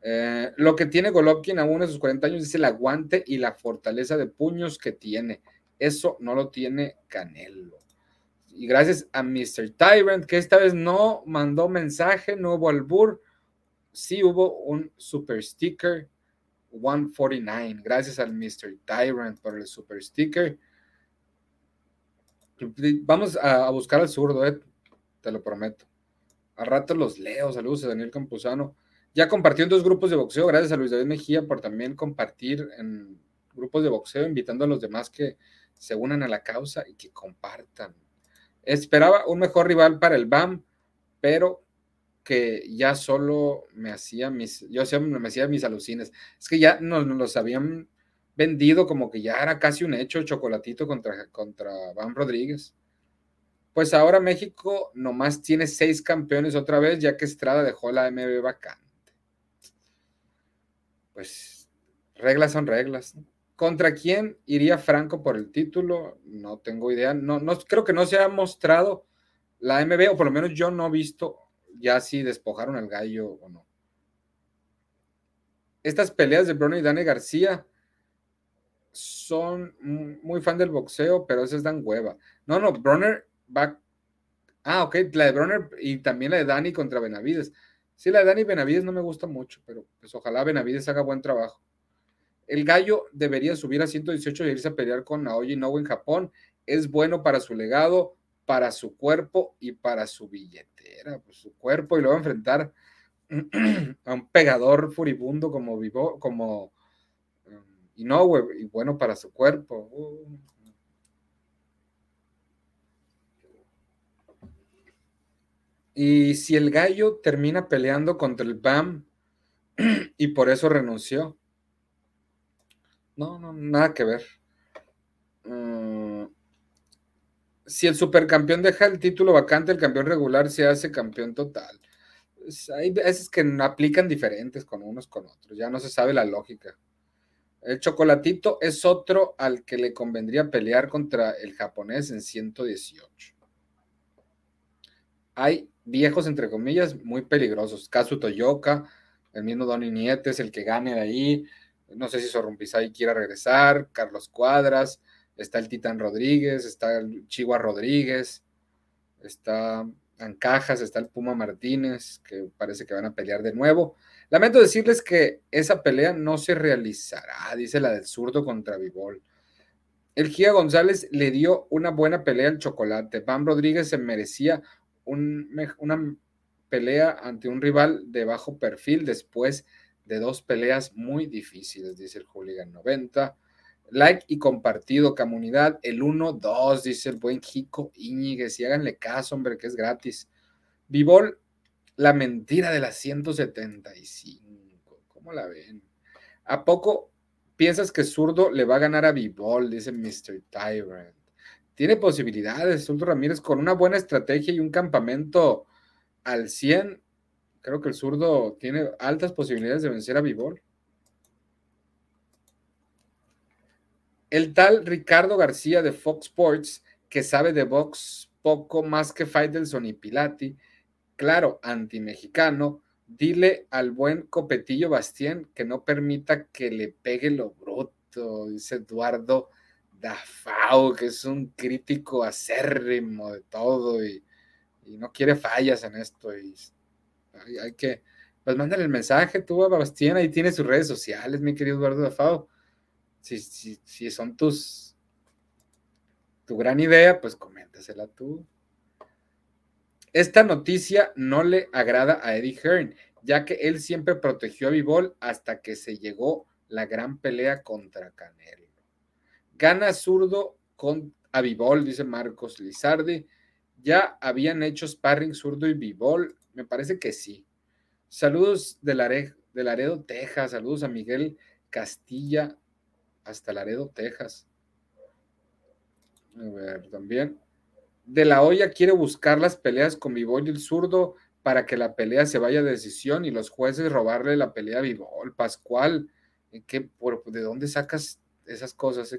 Eh, lo que tiene Golovkin aún a sus 40 años es el aguante y la fortaleza de puños que tiene. Eso no lo tiene Canelo. Y gracias a Mr. Tyrant, que esta vez no mandó mensaje, no hubo albur, sí hubo un super sticker 149. Gracias al Mr. Tyrant por el super sticker. Vamos a, buscar al zurdo, eh, te lo prometo. A rato los leo. Saludos a Daniel Campuzano. Ya compartió en dos grupos de boxeo. Gracias a Luis David Mejía por también compartir en grupos de boxeo, invitando a los demás que se unan a la causa y que compartan. Esperaba un mejor rival para el BAM, pero que ya solo me hacía mis, yo me hacía mis alucines. Es que ya nos, los habían vendido como que ya era casi un hecho chocolatito contra, contra Van Rodríguez. Pues ahora México nomás tiene seis campeones otra vez, ya que Estrada dejó la MB vacante. Pues reglas son reglas. ¿Contra quién iría Franco por el título? No tengo idea. No, no, creo que no se ha mostrado la MB, o por lo menos yo no he visto ya si despojaron al gallo o no. Estas peleas de Bruno y Dani García son muy fan del boxeo, pero esas dan hueva. No, no, Bronner va. Ah, ok, la de Bronner y también la de Dani contra Benavides. Sí, la de Dani Benavides no me gusta mucho, pero pues ojalá Benavides haga buen trabajo. El gallo debería subir a 118 y irse a pelear con Naoya Inoue en Japón. Es bueno para su legado, para su cuerpo y para su billetera, pues su cuerpo y a enfrentar [CLEARS THROAT] a un pegador furibundo como vivo, como y no, y bueno para su cuerpo. Y si el gallo termina peleando contra el BAM [CLEARS THROAT] y por eso renunció. No, no, nada que ver. Mm, si el supercampeón deja el título vacante, el campeón regular se hace campeón total. Hay veces que aplican diferentes con unos con otros, ya no se sabe la lógica. El chocolatito es otro al que le convendría pelear contra el japonés en 118. Hay viejos, entre comillas, muy peligrosos. Kazu Toyoka, el mismo Donny Nietes, el que gane de ahí. No sé si Sorrumpizai quiera regresar. Carlos Cuadras, Está el Titán Rodríguez, está el Chihuahua Rodríguez, está Ancajas, está el Puma Martínez, que parece que van a pelear de nuevo. Lamento decirles que esa pelea no se realizará, dice la del zurdo contra Vivol. El Gia González le dio una buena pelea al chocolate. Pam Rodríguez se merecía una pelea ante un rival de bajo perfil después de dos peleas muy difíciles, dice el Hooligan 90. Like y compartido, comunidad. El 1-2, dice el buen Jico Iñiguez. Y háganle caso, hombre, que es gratis. Vivol, la mentira de las 175. ¿Cómo la ven? ¿A poco piensas que Zurdo le va a ganar a Vivol? Dice Mr. Tyrant. Tiene posibilidades, Zurdo Ramírez, con una buena estrategia y un campamento al 100. Creo que el zurdo tiene altas posibilidades de vencer a Vivol. El tal Ricardo García de Fox Sports, que sabe de box poco más que Faitelson y Pilati, claro, anti-mexicano, dile al buen Copetillo Bastien que no permita que le pegue lo bruto, dice Eduardo Dafao, que es un crítico acérrimo de todo y, no quiere fallas en esto. Y hay, que, pues mándale el mensaje tú a Bastien, ahí tiene sus redes sociales, mi querido Eduardo Dafao si, son tus, tu gran idea, pues coméntasela tú. Esta noticia no le agrada a Eddie Hearn, ya que él siempre protegió a Vivol hasta que se llegó la gran pelea contra Canelo. Gana zurdo con a Vivol, dice Marcos Lizardi. ¿Ya habían hecho sparring zurdo y Vivol? Me parece que sí. Saludos de Laredo, Texas. Saludos a Miguel Castilla hasta Laredo, Texas. A ver, también. De la olla quiere buscar las peleas con Vivol y el zurdo para que la pelea se vaya a decisión y los jueces robarle la pelea a Vivol. Pascual, qué, ¿de dónde sacas esas cosas?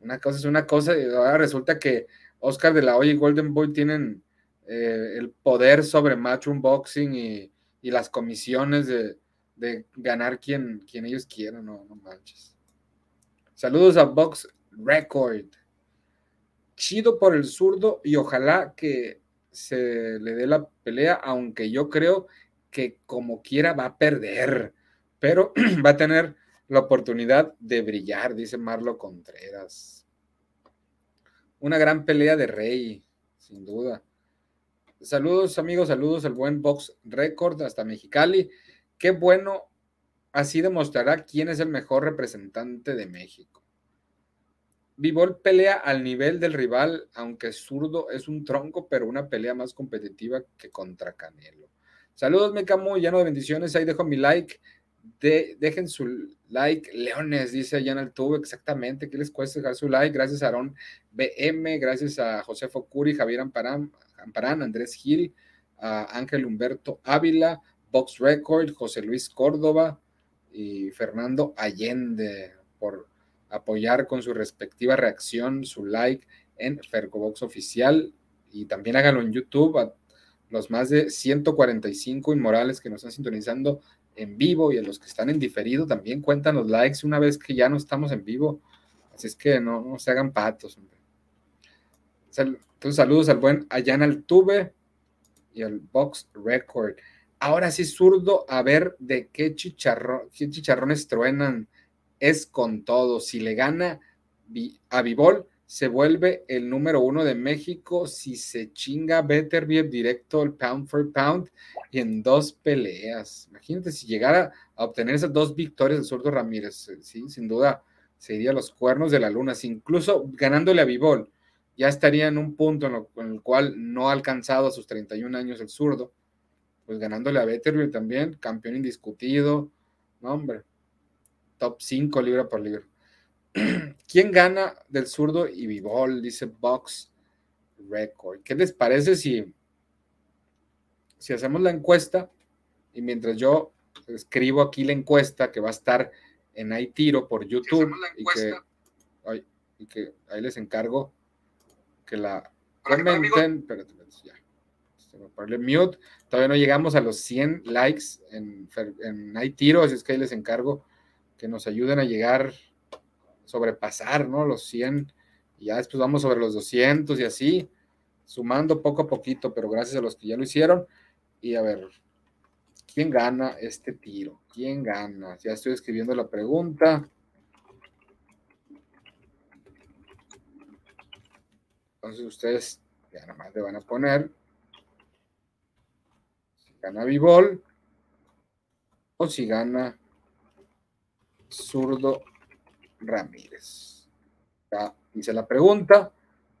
una cosa es una cosa y ahora resulta que Oscar de la Hoya y Golden Boy tienen eh, el poder sobre Matchroom Boxing y, las comisiones de, ganar quien, quien ellos quieran, no, no manches. Saludos a Box Record. Chido por el zurdo y ojalá que se le dé la pelea, aunque yo creo que como quiera va a perder, pero [CLEARS THROAT] va a tener la oportunidad de brillar, dice Marlo Contreras. Una gran pelea de Rey, sin duda. Saludos amigos, saludos al buen Box Record hasta Mexicali. Qué bueno Así demostrará quién es el mejor representante de México. Vivol pelea al nivel del rival, aunque zurdo es un tronco, pero una pelea más competitiva que contra Canelo. Saludos, Mecamu, lleno de bendiciones. Ahí dejo mi like. dejen su like, Leones, dice allá en el tubo, exactamente. ¿Qué les cuesta dejar su like? Gracias a Aaron BM, gracias a José Focuri, Javier Amparán, Amparán Andrés Gil, a Ángel Humberto Ávila, Box Record, José Luis Córdoba, y Fernando Allende por apoyar con su respectiva reacción, su like en Fercobox Oficial y también háganlo en YouTube a los más de 145 inmorales que nos están sintonizando en vivo y a los que están en diferido también cuentan los likes una vez que ya no estamos en vivo. Así es que no, se hagan patos. Entonces, saludos al buen Ayana Altuve y al Box Record. Ahora sí, zurdo, a ver de qué, chicharrón, qué chicharrones truenan. Es con todo. Si le gana a Vivol, se vuelve el número uno de México. Si se chinga Beterbiev directo el pound for pound y en dos peleas. Imagínate si llegara a obtener esas dos victorias del zurdo Ramírez. Eh, sí, sin duda sería los cuernos de la luna. Si incluso ganándole a Vivol, ya estaría en un punto en, el cual no ha alcanzado a sus 31 años el zurdo pues ganándole a Betterville también, campeón indiscutido, no hombre, top 5 libra por libra. [CLEARS THROAT] ¿Quién gana del zurdo y Vivol? Dice Box Record. ¿Qué les parece si, si hacemos la encuesta y mientras yo escribo aquí la encuesta que va a estar en ahí tiro por YouTube y, que, ahí les encargo que la comenten. Espérate, ya. Este, mute. Todavía no llegamos a los 100 likes en, en Hay Tiro, así es que ahí les encargo que nos ayuden a llegar sobrepasar, ¿no? Los 100, y ya después vamos sobre los 200 y así, sumando poco a poquito, pero gracias a los que ya lo hicieron. Y a ver, ¿quién gana este tiro? ¿Quién gana? Ya estoy escribiendo la pregunta. Entonces ustedes ya nada más le van a poner gana Vivol o si gana Zurdo Ramírez. Ya hice la pregunta,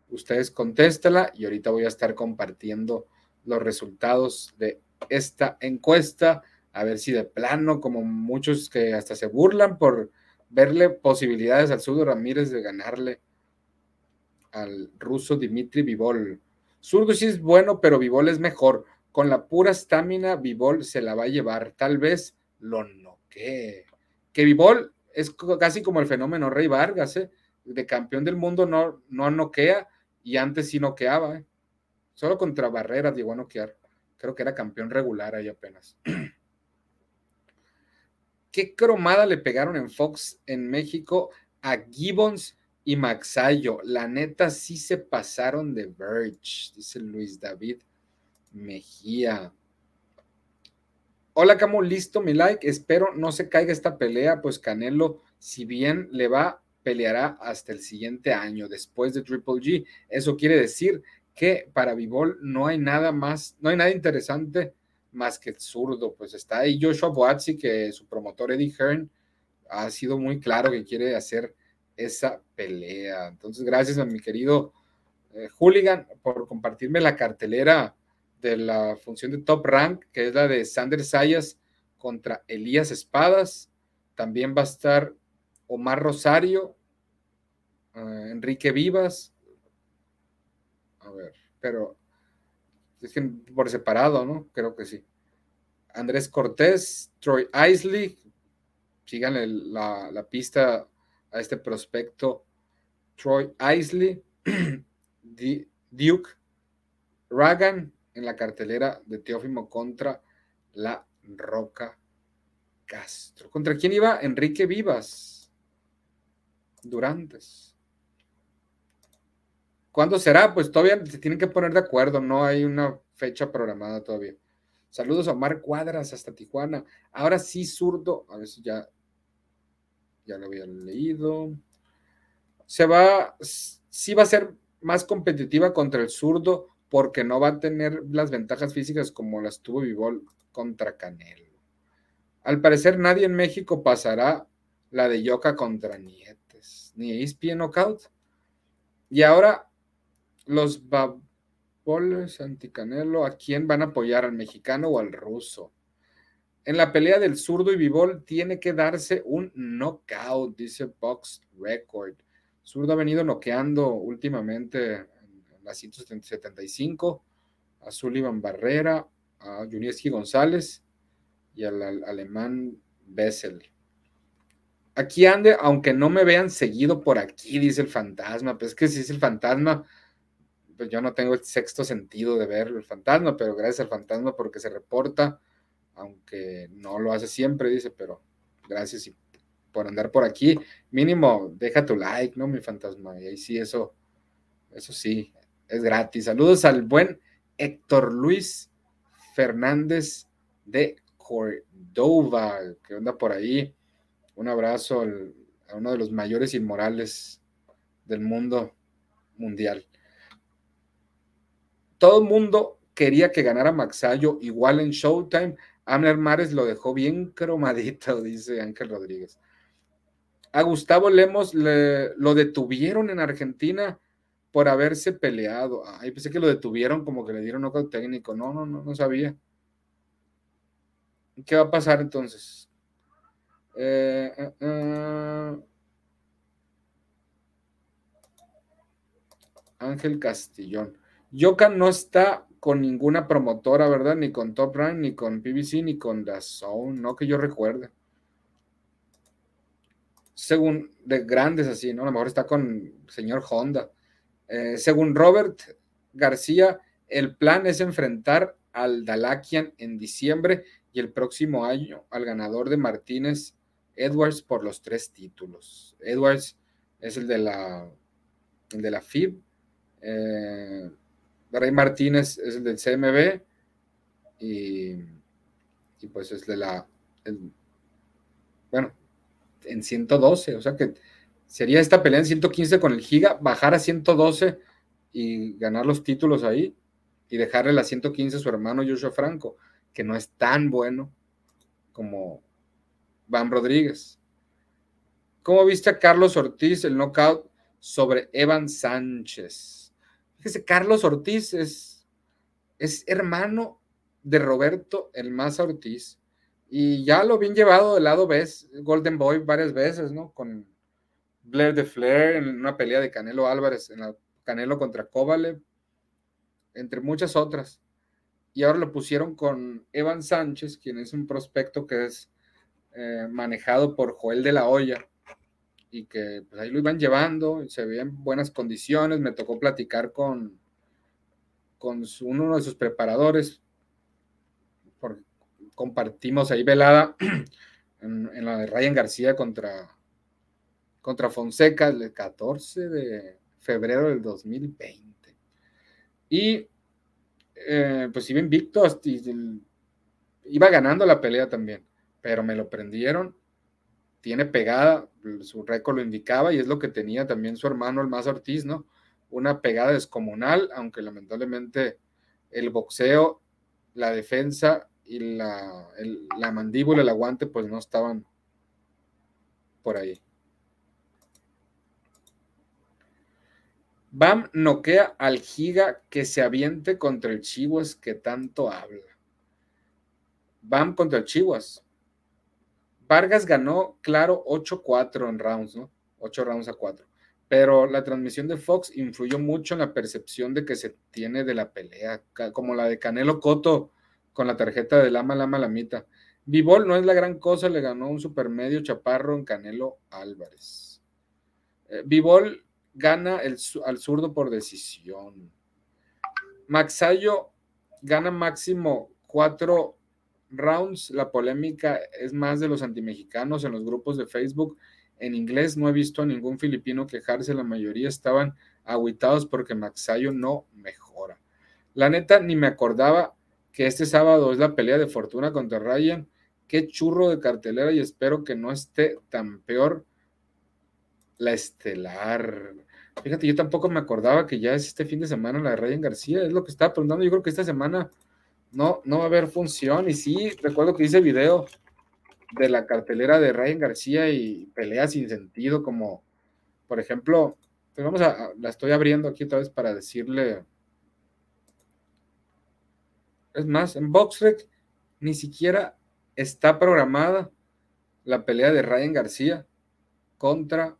ustedes contéstela y ahorita voy a estar compartiendo los resultados de esta encuesta, a ver si de plano, como muchos que hasta se burlan por verle posibilidades al Zurdo Ramírez de ganarle al ruso Dimitri Vivol. Zurdo sí es bueno, pero Vivol es mejor. Con la pura estamina, Vivol se la va a llevar. Tal vez lo noquee. Que Vivol es casi como el fenómeno Rey Vargas, ¿eh? de campeón del mundo no, no noquea y antes sí noqueaba. ¿eh? Solo contra Barreras llegó a noquear. Creo que era campeón regular ahí apenas. [CLEARS THROAT] ¿Qué cromada le pegaron en Fox en México a Gibbons y Maxayo? La neta sí se pasaron de Verge, dice Luis David Mejía. Hola Camu, listo mi like. Espero no se caiga esta pelea, pues Canelo, si bien le va, peleará hasta el siguiente año, después de Triple G. Eso quiere decir que para Vivol no hay nada más, no hay nada interesante más que el zurdo. Pues está ahí Joshua Boazzi, que su promotor Eddie Hearn ha sido muy claro que quiere hacer esa pelea. Entonces, gracias a mi querido eh, Hooligan por compartirme la cartelera de la función de Top Rank, que es la de Sander Sayas contra Elías Espadas. También va a estar Omar Rosario, eh, Enrique Vivas. A ver, pero es que por separado, ¿no? Creo que sí. Andrés Cortés, Troy Isley, sigan la, la, pista a este prospecto. Troy Isley, [CLEARS THROAT] Duke Ragan, en la cartelera de Teófimo contra la Roca Castro. ¿Contra quién iba? Enrique Vivas. Durantes. ¿Cuándo será? Pues todavía se tienen que poner de acuerdo, no hay una fecha programada todavía. Saludos a Omar Cuadras hasta Tijuana. Ahora sí, zurdo. A ver si ya, ya lo había leído. Se va, sí va a ser más competitiva contra el zurdo porque no va a tener las ventajas físicas como las tuvo Vivol contra Canelo. Al parecer nadie en México pasará la de Yoka contra Nietes, ni ESPN Knockout. Y ahora los baboles anticanelo, ¿a quién van a apoyar? ¿Al mexicano o al ruso? En la pelea del zurdo y Vivol tiene que darse un knockout, dice Box Record. Zurdo ha venido noqueando últimamente la 175, a Sullivan Barrera, a Junieski González y al, alemán Bessel. Aquí ande, aunque no me vean seguido por aquí, dice el fantasma, pues es que si es el fantasma, pues yo no tengo el sexto sentido de ver el fantasma, pero gracias al fantasma porque se reporta, aunque no lo hace siempre, dice, pero gracias por andar por aquí. Mínimo, deja tu like, ¿no, mi fantasma? Y ahí sí, eso, eso sí, es gratis. Saludos al buen Héctor Luis Fernández de Cordova, que anda por ahí. Un abrazo a uno de los mayores inmorales del mundo mundial. Todo el mundo quería que ganara Maxayo, igual en Showtime. Amner Mares lo dejó bien cromadito, [LAUGHS] dice Ángel Rodríguez. A Gustavo Lemos lo detuvieron en Argentina por haberse peleado. Ay, pensé que lo detuvieron como que le dieron knockout técnico. No, no, no, no sabía. ¿Qué va a pasar entonces? Eh, eh, eh. Ángel Castillón. Yoka no está con ninguna promotora, ¿verdad? Ni con Top Rank, ni con PBC, ni con Zone, no que yo recuerde. Según de grandes así, ¿no? A lo mejor está con señor Honda. Eh, según Robert García, el plan es enfrentar al Dalakian en diciembre y el próximo año al ganador de Martínez Edwards por los tres títulos. Edwards es el de la, de la FIB. Eh, Martínez es el del CMB. Y, pues es de la. bueno, en 112. O sea que sería esta pelea en 115 con el Giga, bajar a 112 y ganar los títulos ahí y dejarle la 115 a su hermano Joshua Franco, que no es tan bueno como Van Rodríguez. ¿Cómo viste a Carlos Ortiz el knockout sobre Evan Sánchez? Fíjese, Carlos Ortiz es, es hermano de Roberto El Maza Ortiz y ya lo bien llevado del lado ves Golden Boy varias veces, ¿no? Con Blair de Flair en una pelea de Canelo Álvarez, en la Canelo contra Kovalev, entre muchas otras. Y ahora lo pusieron con Evan Sánchez, quien es un prospecto que es eh, manejado por Joel de la Hoya y que pues, ahí lo iban llevando, se veía en buenas condiciones, me tocó platicar con, con uno de sus preparadores, compartimos ahí velada [CLEARS THROAT] en, la de Ryan García contra, contra Fonseca el 14 de febrero del 2020. Y eh, pues iba invicto, iba ganando la pelea también, pero me lo prendieron tiene pegada, su récord lo indicaba y es lo que tenía también su hermano, el más Ortiz, ¿no? Una pegada descomunal, aunque lamentablemente el boxeo, la defensa y la, la mandíbula, el aguante, pues no estaban por ahí. Bam noquea al giga que se aviente contra el Chihuas que tanto habla. Bam contra el Chihuas. Vargas ganó, claro, 8-4 en rounds, ¿no? 8 rounds a 4. Pero la transmisión de Fox influyó mucho en la percepción de que se tiene de la pelea, como la de Canelo Coto con la tarjeta de Lama Lama Lamita. Vivol no es la gran cosa, le ganó un supermedio chaparro en Canelo Álvarez. Eh, Vivol gana el, al zurdo por decisión. Maxayo gana máximo 4 rounds, la polémica es más de los antimexicanos en los grupos de Facebook. En inglés no he visto a ningún filipino quejarse, la mayoría estaban aguitados porque Maxayo no mejora. La neta, ni me acordaba que este sábado es la pelea de fortuna contra Ryan. Qué churro de cartelera y espero que no esté tan peor la estelar. Fíjate, yo tampoco me acordaba que ya es este fin de semana la de Ryan García, es lo que estaba preguntando. Yo creo que esta semana no, no va a haber función. Y sí, recuerdo que hice video de la cartelera de Ryan García y peleas sin sentido, como por ejemplo, pues vamos a, la estoy abriendo aquí otra vez para decirle. Es más, en BoxRec ni siquiera está programada la pelea de Ryan García contra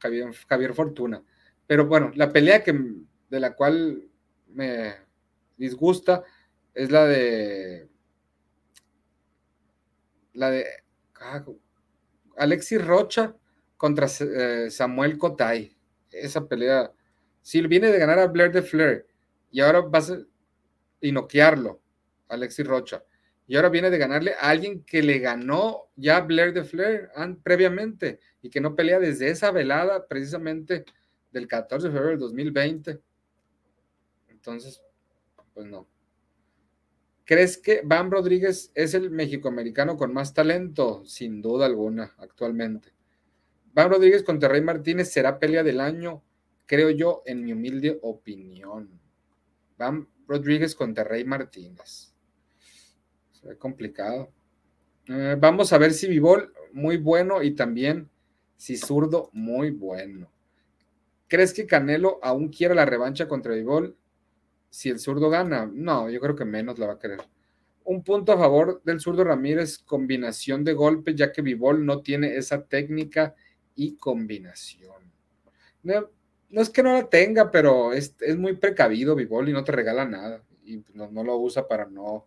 Javier, Javier Fortuna. Pero bueno, la pelea que, de la cual me disgusta es la de la de ah, Alexis Rocha contra eh, Samuel Kotay. Esa pelea, si viene de ganar a Blair de Flair y ahora vas a inoquearlo, Alexis Rocha, y ahora viene de ganarle a alguien que le ganó ya Blair de Flair previamente y que no pelea desde esa velada precisamente del 14 de febrero del 2020. Entonces, pues no. ¿Crees que Bam Rodríguez es el mexicoamericano con más talento? Sin duda alguna, actualmente. Bam Rodríguez contra Rey Martínez será pelea del año, creo yo, en mi humilde opinión. Bam Rodríguez contra Rey Martínez. Ve complicado. Eh, vamos a ver si Vivol, muy bueno, y también si zurdo, muy bueno. ¿Crees que Canelo aún quiere la revancha contra Vivol? si el zurdo gana. No, yo creo que menos la va a querer. Un punto a favor del zurdo Ramírez, combinación de golpes, ya que Vivol no tiene esa técnica y combinación. No, es que no la tenga, pero es, muy precavido Vivol y no te regala nada. Y no, lo usa para no,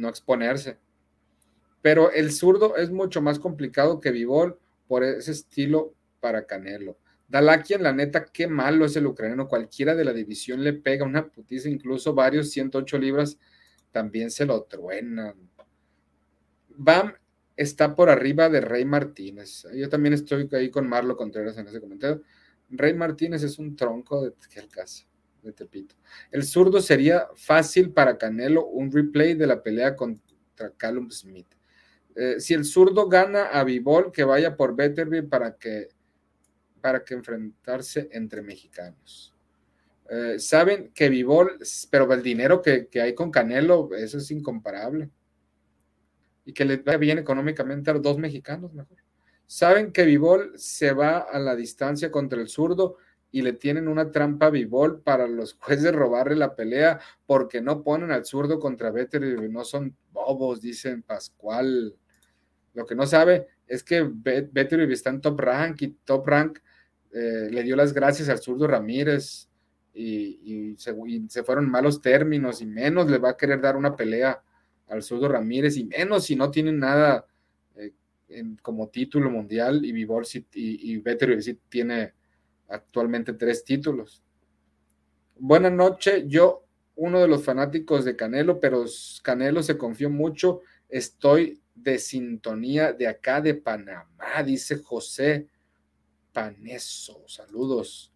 no exponerse. Pero el zurdo es mucho más complicado que Vivol por ese estilo para Canelo. Dalakian, la neta, qué malo es el ucraniano. Cualquiera de la división le pega una putiza, incluso varios 108 libras también se lo truenan. Bam está por arriba de Rey Martínez. Yo también estoy ahí con Marlo Contreras en ese comentario. Rey Martínez es un tronco de qué caso El zurdo sería fácil para Canelo un replay de la pelea contra Callum Smith. Eh, si el zurdo gana a Vivol, que vaya por Betterby para que, para que enfrentarse entre mexicanos. Eh, saben que Vivol, pero el dinero que, que, hay con Canelo, eso es incomparable. Y que le vaya bien económicamente a los dos mexicanos. Saben que Vivol se va a la distancia contra el zurdo y le tienen una trampa a Vivol para los jueces robarle la pelea porque no ponen al zurdo contra Vettel y no son bobos, dicen Pascual. Lo que no sabe es que Vettel está en top rank y top rank eh, le dio las gracias al zurdo Ramírez y, se, fueron malos términos y menos le va a querer dar una pelea al zurdo Ramírez y menos si no tienen nada eh, como título mundial y Vivol y, y Vettel sí tiene actualmente tres títulos. Buenas noches, yo uno de los fanáticos de Canelo, pero Canelo se confió mucho, estoy de sintonía de acá de Panamá, dice José Paneso, saludos.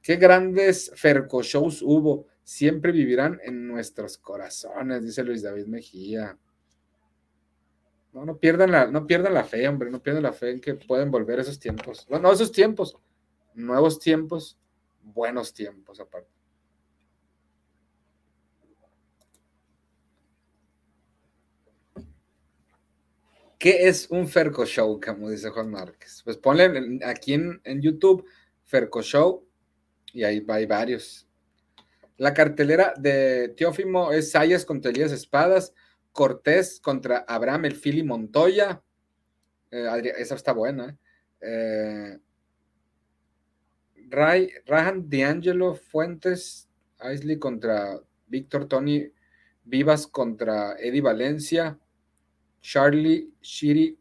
Qué grandes Ferco shows hubo, siempre vivirán en nuestros corazones, dice Luis David Mejía. No, no pierdan la, no pierdan la fe, hombre, no pierdan la fe en que pueden volver esos tiempos. No, no, esos tiempos, nuevos tiempos, buenos tiempos aparte. ¿Qué es un Ferco Show? Como dice Juan Márquez. Pues ponle aquí en, YouTube Ferco Show y ahí hay varios. La cartelera de Teófimo es Sayas contra Elías Espadas, Cortés contra Abraham El Fili Montoya. Eh, esa está buena. ¿eh? Ray, Rahan D'Angelo Fuentes, Aisley contra Víctor Tony Vivas contra Eddie Valencia, Charlie Shiri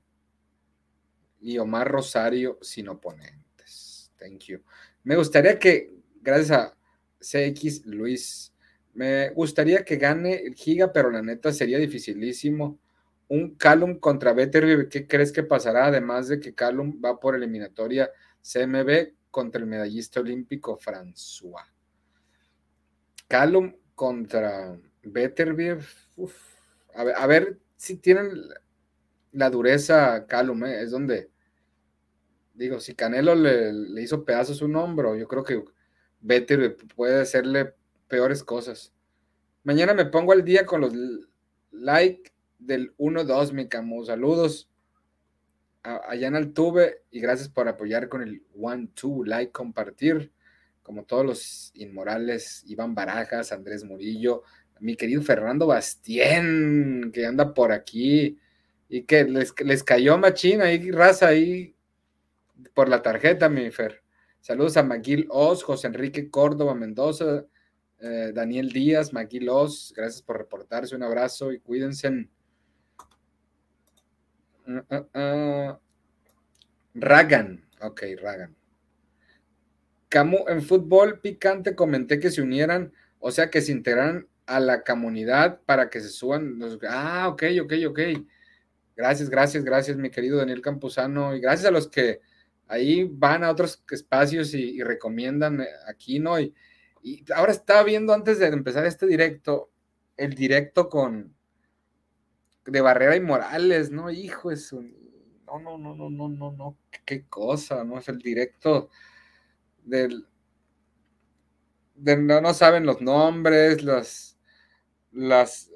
y Omar Rosario sin oponentes. Thank you. Me gustaría que, gracias a CX Luis, me gustaría que gane el Giga, pero la neta sería dificilísimo. Un Calum contra Better, ¿qué crees que pasará? Además de que Calum va por eliminatoria CMB, contra el medallista olímpico François. Callum contra Betterbeer. A, ver, si tienen la dureza Callum, ¿eh? es donde, digo, si Canelo le, hizo pedazos un hombro, yo creo que Better puede hacerle peores cosas. Mañana me pongo al día con los like del 1-2, mi camo. Saludos allá en Altuve y gracias por apoyar con el one, two, like, compartir, como todos los inmorales, Iván Barajas, Andrés Murillo, mi querido Fernando Bastien, que anda por aquí y que les, les cayó machina ahí, raza ahí por la tarjeta, mi Fer. Saludos a Maguil Oz, José Enrique Córdoba Mendoza, eh, Daniel Díaz, Maguil Oz, gracias por reportarse, un abrazo y cuídense. Uh, uh, uh. Ragan. Ok, Ragan. Camu, en fútbol picante comenté que se unieran, o sea, que se integraran a la comunidad para que se suban los... Ah, ok, ok, ok. Gracias, gracias, gracias, mi querido Daniel Campuzano. Y gracias a los que ahí van a otros espacios y, recomiendan eh, aquí, ¿no? Y, ahora estaba viendo antes de empezar este directo, el directo con, de Barrera y Morales, ¿no? Hijo, es un... No, no, no, no, no, no, no, qué cosa, ¿no? Es el directo del... De, no, no saben los nombres, las, las,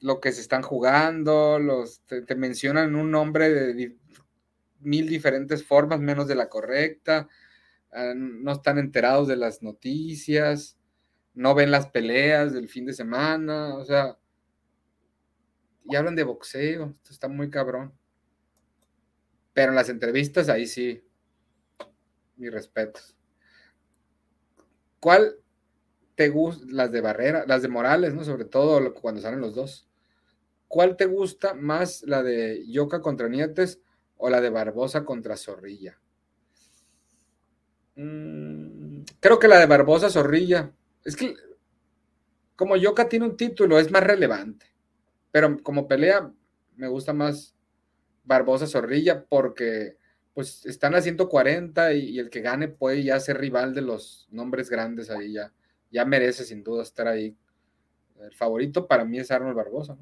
lo que se están jugando, los, te, mencionan un nombre de mil diferentes formas, menos de la correcta, ah, no están enterados de las noticias, no ven las peleas del fin de semana, o sea, y hablan de boxeo, esto está muy cabrón. Pero en las entrevistas, ahí sí, mis respetos. ¿Cuál te gusta? Las de Barrera, las de Morales, ¿no? Sobre todo cuando salen los dos. ¿Cuál te gusta más, la de Yoka contra Nietes o la de Barbosa contra Zorrilla? Mm, creo que la de Barbosa Zorrilla. Es que como Yoka tiene un título, es más relevante. Pero como pelea, me gusta más Barbosa Zorrilla porque pues están a 140 y, el que gane puede ya ser rival de los nombres grandes ahí ya. Ya merece sin duda estar ahí. El favorito para mí es Arnold Barbosa.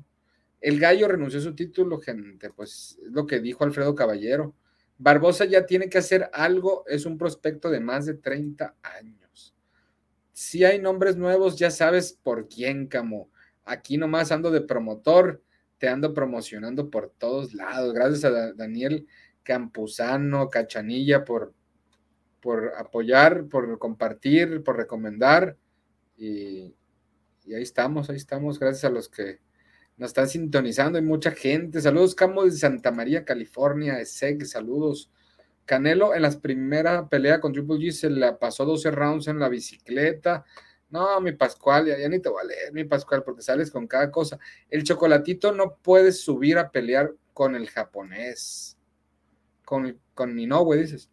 El gallo renunció a su título, gente, pues es lo que dijo Alfredo Caballero. Barbosa ya tiene que hacer algo, es un prospecto de más de 30 años. Si hay nombres nuevos, ya sabes por quién, Camo. Aquí nomás ando de promotor, te ando promocionando por todos lados. Gracias a Daniel Campuzano, Cachanilla por, por apoyar, por compartir, por recomendar. Y, ahí estamos, ahí estamos. Gracias a los que nos están sintonizando. Hay mucha gente. Saludos, Camo de Santa María, California. ESEG, saludos. Canelo en la primera pelea con Triple G se la pasó 12 rounds en la bicicleta. No, mi Pascual, ya, ni te voy a leer, mi Pascual, porque sales con cada cosa. El chocolatito no puede subir a pelear con el japonés. Con, con Inoue, dices.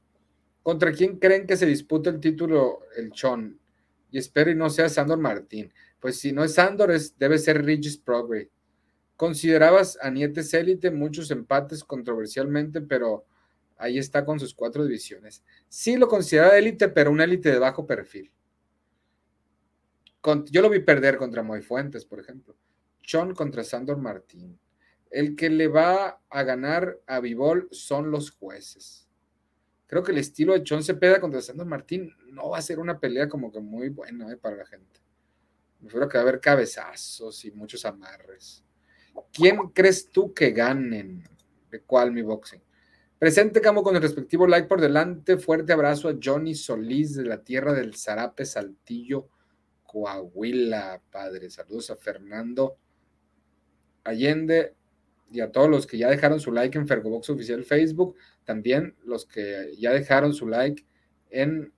¿Contra quién creen que se disputa el título el Chon? Y espero y no sea Sandor Martín. Pues si no es Sandor, es, debe ser Regis Progress. Considerabas a Nietes élite, muchos empates controversialmente, pero ahí está con sus cuatro divisiones. Sí lo consideraba élite, pero un élite de bajo perfil yo lo vi perder contra Moy Fuentes, por ejemplo. Chon contra Sandor Martín. El que le va a ganar a Vivol son los jueces. Creo que el estilo de Chon Cepeda contra Sandor Martín no va a ser una pelea como que muy buena eh, para la gente. Me que va a haber cabezazos y muchos amarres. ¿Quién crees tú que ganen? ¿De cuál mi boxing? Presente, Camo, con el respectivo like por delante. Fuerte abrazo a Johnny Solís de la tierra del Zarape Saltillo Coahuila, padre. Saludos a Fernando Allende y a todos los que ya dejaron su like en Fergobox Oficial Facebook. También los que ya dejaron su like en,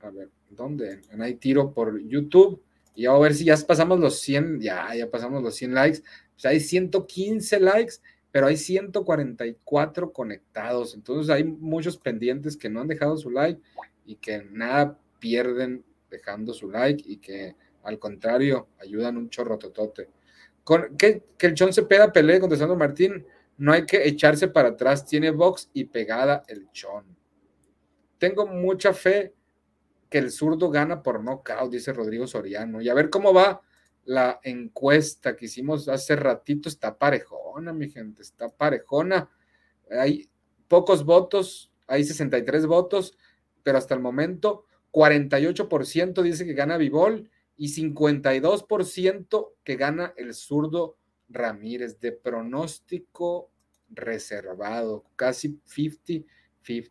a ver, ¿dónde? En Hay Tiro por YouTube. Y a ver si ya pasamos los 100, ya, ya pasamos los 100 likes. Sea, hay 115 likes, pero hay 144 conectados. Entonces hay muchos pendientes que no han dejado su like y que nada pierden dejando su like y que al contrario ayudan un chorro totote. Con, que, que el Chon Cepeda pelee contra Sandro Martín, no hay que echarse para atrás, tiene box y pegada el Chon. Tengo mucha fe que el zurdo gana por nocaut, dice Rodrigo Soriano. Y a ver cómo va la encuesta que hicimos hace ratito. Está parejona, mi gente, está parejona. Hay pocos votos, hay 63 votos, pero hasta el momento 48% dice que gana Vivol y 52% que gana el zurdo Ramírez de pronóstico reservado, casi 50-50.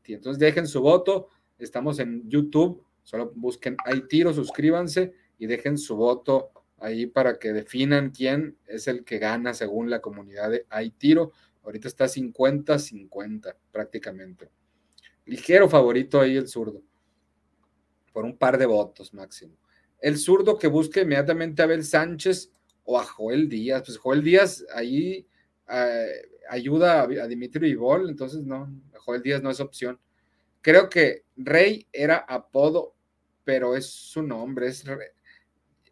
Entonces dejen su voto, estamos en YouTube, solo busquen ahí tiro, suscríbanse y dejen su voto ahí para que definan quién es el que gana según la comunidad de hay tiro. Ahorita está 50-50 prácticamente. Ligero favorito ahí el zurdo por un par de votos máximo. El zurdo que busque inmediatamente a Abel Sánchez o a Joel Díaz. Pues Joel Díaz ahí eh, ayuda a, Dimitri Vivol, entonces no, Joel Díaz no es opción. Creo que Rey era apodo, pero es su nombre, es,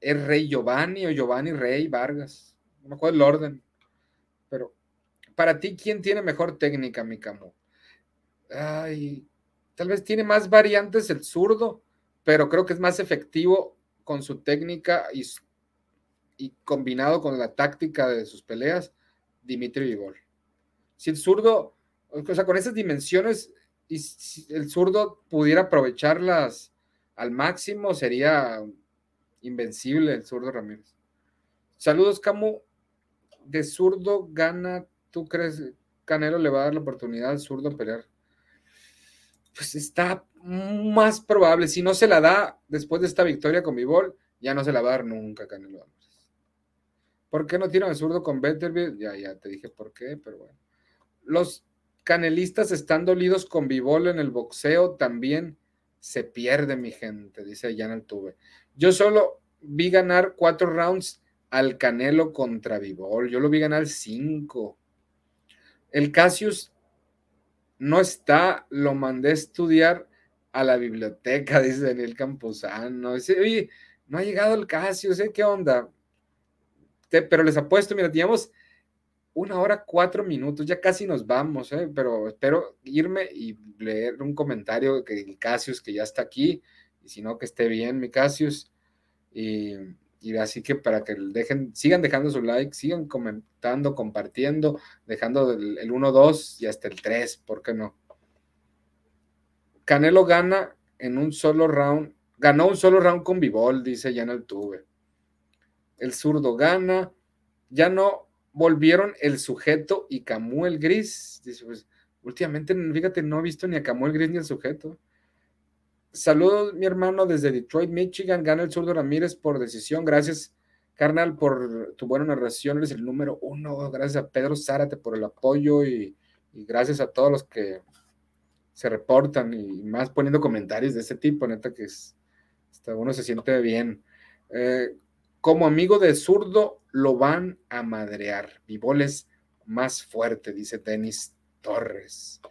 es Rey Giovanni o Giovanni Rey Vargas. No me acuerdo el orden. Pero para ti, ¿quién tiene mejor técnica, mi camo? Ay, tal vez tiene más variantes el zurdo, pero creo que es más efectivo con su técnica y, combinado con la táctica de sus peleas, Dimitri Vivol. Si el zurdo, o sea, con esas dimensiones, y si el zurdo pudiera aprovecharlas al máximo, sería invencible el zurdo Ramírez. Saludos, Camu. De zurdo gana, ¿tú crees Canelo le va a dar la oportunidad al zurdo a pelear? Pues está más probable, si no se la da después de esta victoria con Vivol, ya no se la va a dar nunca Canelo Álvarez. ¿Por qué no tiran el zurdo con Betterville? Ya, ya te dije por qué, pero bueno. Los canelistas están dolidos con Vivol en el boxeo, también se pierde mi gente, dice Jan Altuve. Yo solo vi ganar cuatro rounds al Canelo contra Vivol, yo lo vi ganar cinco. El Cassius no está, lo mandé a estudiar a la biblioteca, [LAUGHS] dice Daniel Camposano. Dice, oye, no ha llegado el Casio, sé qué onda. pero les apuesto, mira, teníamos una hora, cuatro minutos, ya casi nos vamos, ¿eh? pero espero irme y leer un comentario que Casius, que ya está aquí, y si no, que esté bien, mi Casius. Y, así que para que dejen, sigan dejando su like, sigan comentando, compartiendo, dejando el, el 1, 2 y hasta el 3, ¿por qué no? Canelo gana en un solo round, ganó un solo round con Bivol, dice ya en el tuve. El zurdo gana, ya no volvieron el sujeto y Camu el gris. Dice, pues, últimamente, fíjate, no he visto ni a Camu el gris ni el sujeto. Saludos, mi hermano, desde Detroit, Michigan. Gana el zurdo Ramírez por decisión. Gracias, carnal, por tu buena narración. Eres el número uno. Gracias a Pedro Zárate por el apoyo y, gracias a todos los que se reportan y más poniendo comentarios de ese tipo. Neta que es, uno se siente bien. Eh, como amigo de zurdo, lo van a madrear. Vivol es más fuerte, dice Denis Torres.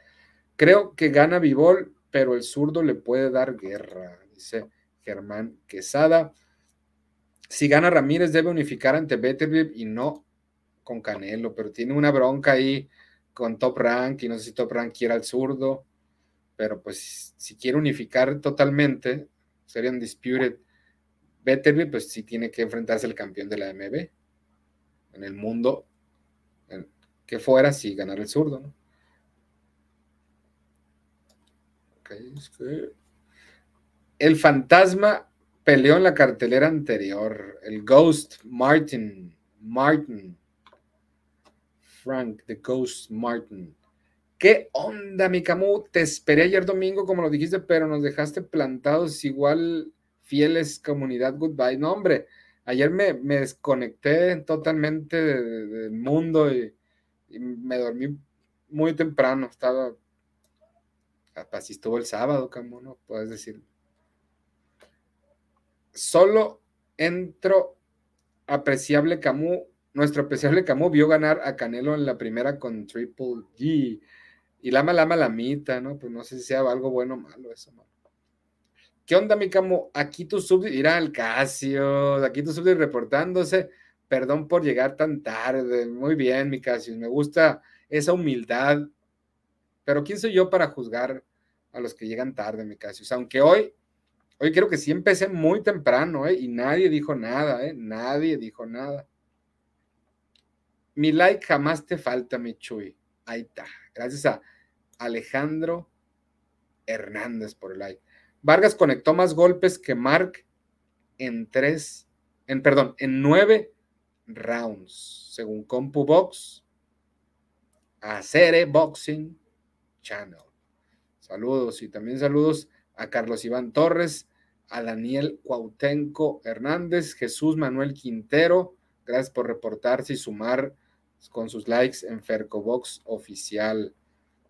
Creo que gana Vivol, pero el zurdo le puede dar guerra, dice Germán Quesada. Si gana Ramírez, debe unificar ante Beterbiev y no con Canelo, pero tiene una bronca ahí con Top Rank y no sé si Top Rank quiera al zurdo, pero pues si quiere unificar totalmente, serían disputed Betterby, pues sí tiene que enfrentarse al campeón de la MB en el mundo que fuera si ganar el zurdo, ¿no? El fantasma peleó en la cartelera anterior. El Ghost Martin. Martin. Frank, the Ghost Martin. ¿Qué onda, mi Camu? Te esperé ayer domingo, como lo dijiste, pero nos dejaste plantados igual fieles comunidad goodbye. No, hombre, ayer me, desconecté totalmente del mundo y, me dormí muy temprano. Estaba, así estuvo el sábado, como no puedes decir. Solo entro apreciable Camus. Nuestro apreciable Camus vio ganar a Canelo en la primera con Triple G. Y Lama Lama la mitad, ¿no? Pues no sé si sea algo bueno o malo eso, ¿no? ¿Qué onda, mi camo? Aquí tu sub irá al Casio, aquí tu sub reportándose. Perdón por llegar tan tarde. Muy bien, mi Casio. Me gusta esa humildad. Pero ¿quién soy yo para juzgar a los que llegan tarde, mi? Aunque hoy, hoy creo que sí empecé muy temprano, ¿eh? Y nadie dijo nada, ¿eh? Nadie dijo nada. Mi like jamás te falta, mi Chuy. Ahí está. Gracias a Alejandro Hernández por el like. Vargas conectó más golpes que Mark en tres, en perdón, en nueve rounds, según CompuBox, Acere Boxing Channel. Saludos y también saludos a Carlos Iván Torres, a Daniel Cuautenco Hernández, Jesús Manuel Quintero. Gracias por reportarse y sumar con sus likes en Fercobox oficial.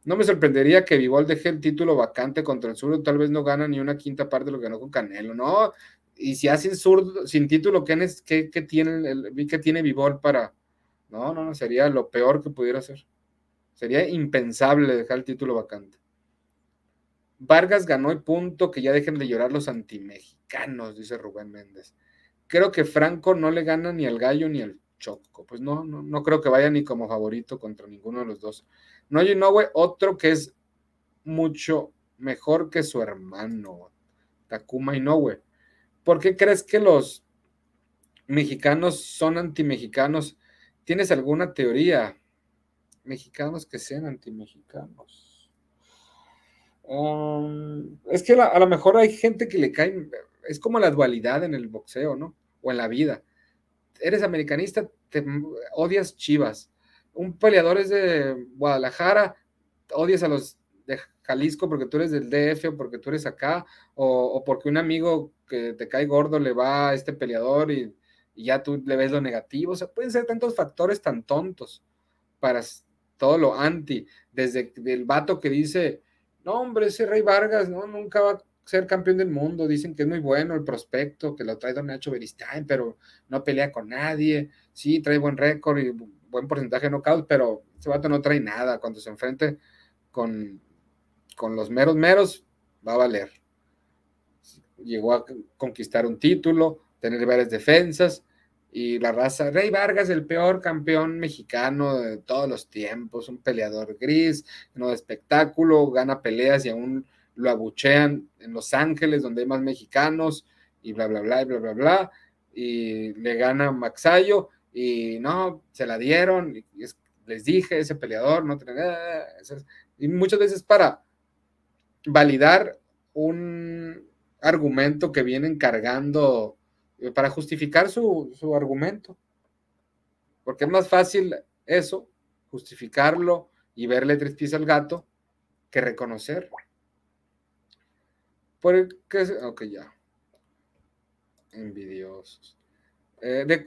No me sorprendería que Vivol deje el título vacante contra el zurdo, tal vez no gana ni una quinta parte de lo que ganó con Canelo, ¿no? Y si hacen zurdo, sin título, ¿qué, qué, tiene, el, ¿qué tiene Vivol para...? No, no, no, sería lo peor que pudiera hacer. Sería impensable dejar el título vacante. Vargas ganó el punto, que ya dejen de llorar los antimexicanos, dice Rubén Méndez. Creo que Franco no le gana ni al gallo ni al choco. Pues no, no, no creo que vaya ni como favorito contra ninguno de los dos. No hay Inoue, otro que es mucho mejor que su hermano, Takuma Inoue. ¿Por qué crees que los mexicanos son antimexicanos? ¿Tienes alguna teoría? Mexicanos que sean antimexicanos. Es que a lo mejor hay gente que le cae, es como la dualidad en el boxeo, ¿no? O en la vida. Eres americanista, te odias Chivas un peleador es de Guadalajara, odias a los de Jalisco porque tú eres del DF o porque tú eres acá, o, porque un amigo que te cae gordo le va a este peleador y, ya tú le ves lo negativo. O sea, pueden ser tantos factores tan tontos para todo lo anti, desde el vato que dice, no, hombre, ese Rey Vargas, no, nunca va a ser campeón del mundo, dicen que es muy bueno el prospecto, que lo trae Don Nacho Beristain, pero no pelea con nadie, sí, trae buen récord y buen porcentaje de knockouts, pero ese vato no trae nada. Cuando se enfrente con, con los meros meros, va a valer. Llegó a conquistar un título, tener varias defensas y la raza, Rey Vargas, el peor campeón mexicano de todos los tiempos, un peleador gris, no de espectáculo, gana peleas y aún lo abuchean en Los Ángeles, donde hay más mexicanos, y bla, bla, bla, y bla, bla, bla, y le gana Maxayo, y no, se la dieron, y les dije, ese peleador, no y muchas veces para validar un argumento que vienen cargando para justificar su, argumento. Porque es más fácil eso, justificarlo y verle tres pies al gato, que reconocer. Porque, ok, ya. Envidiosos. Eh, de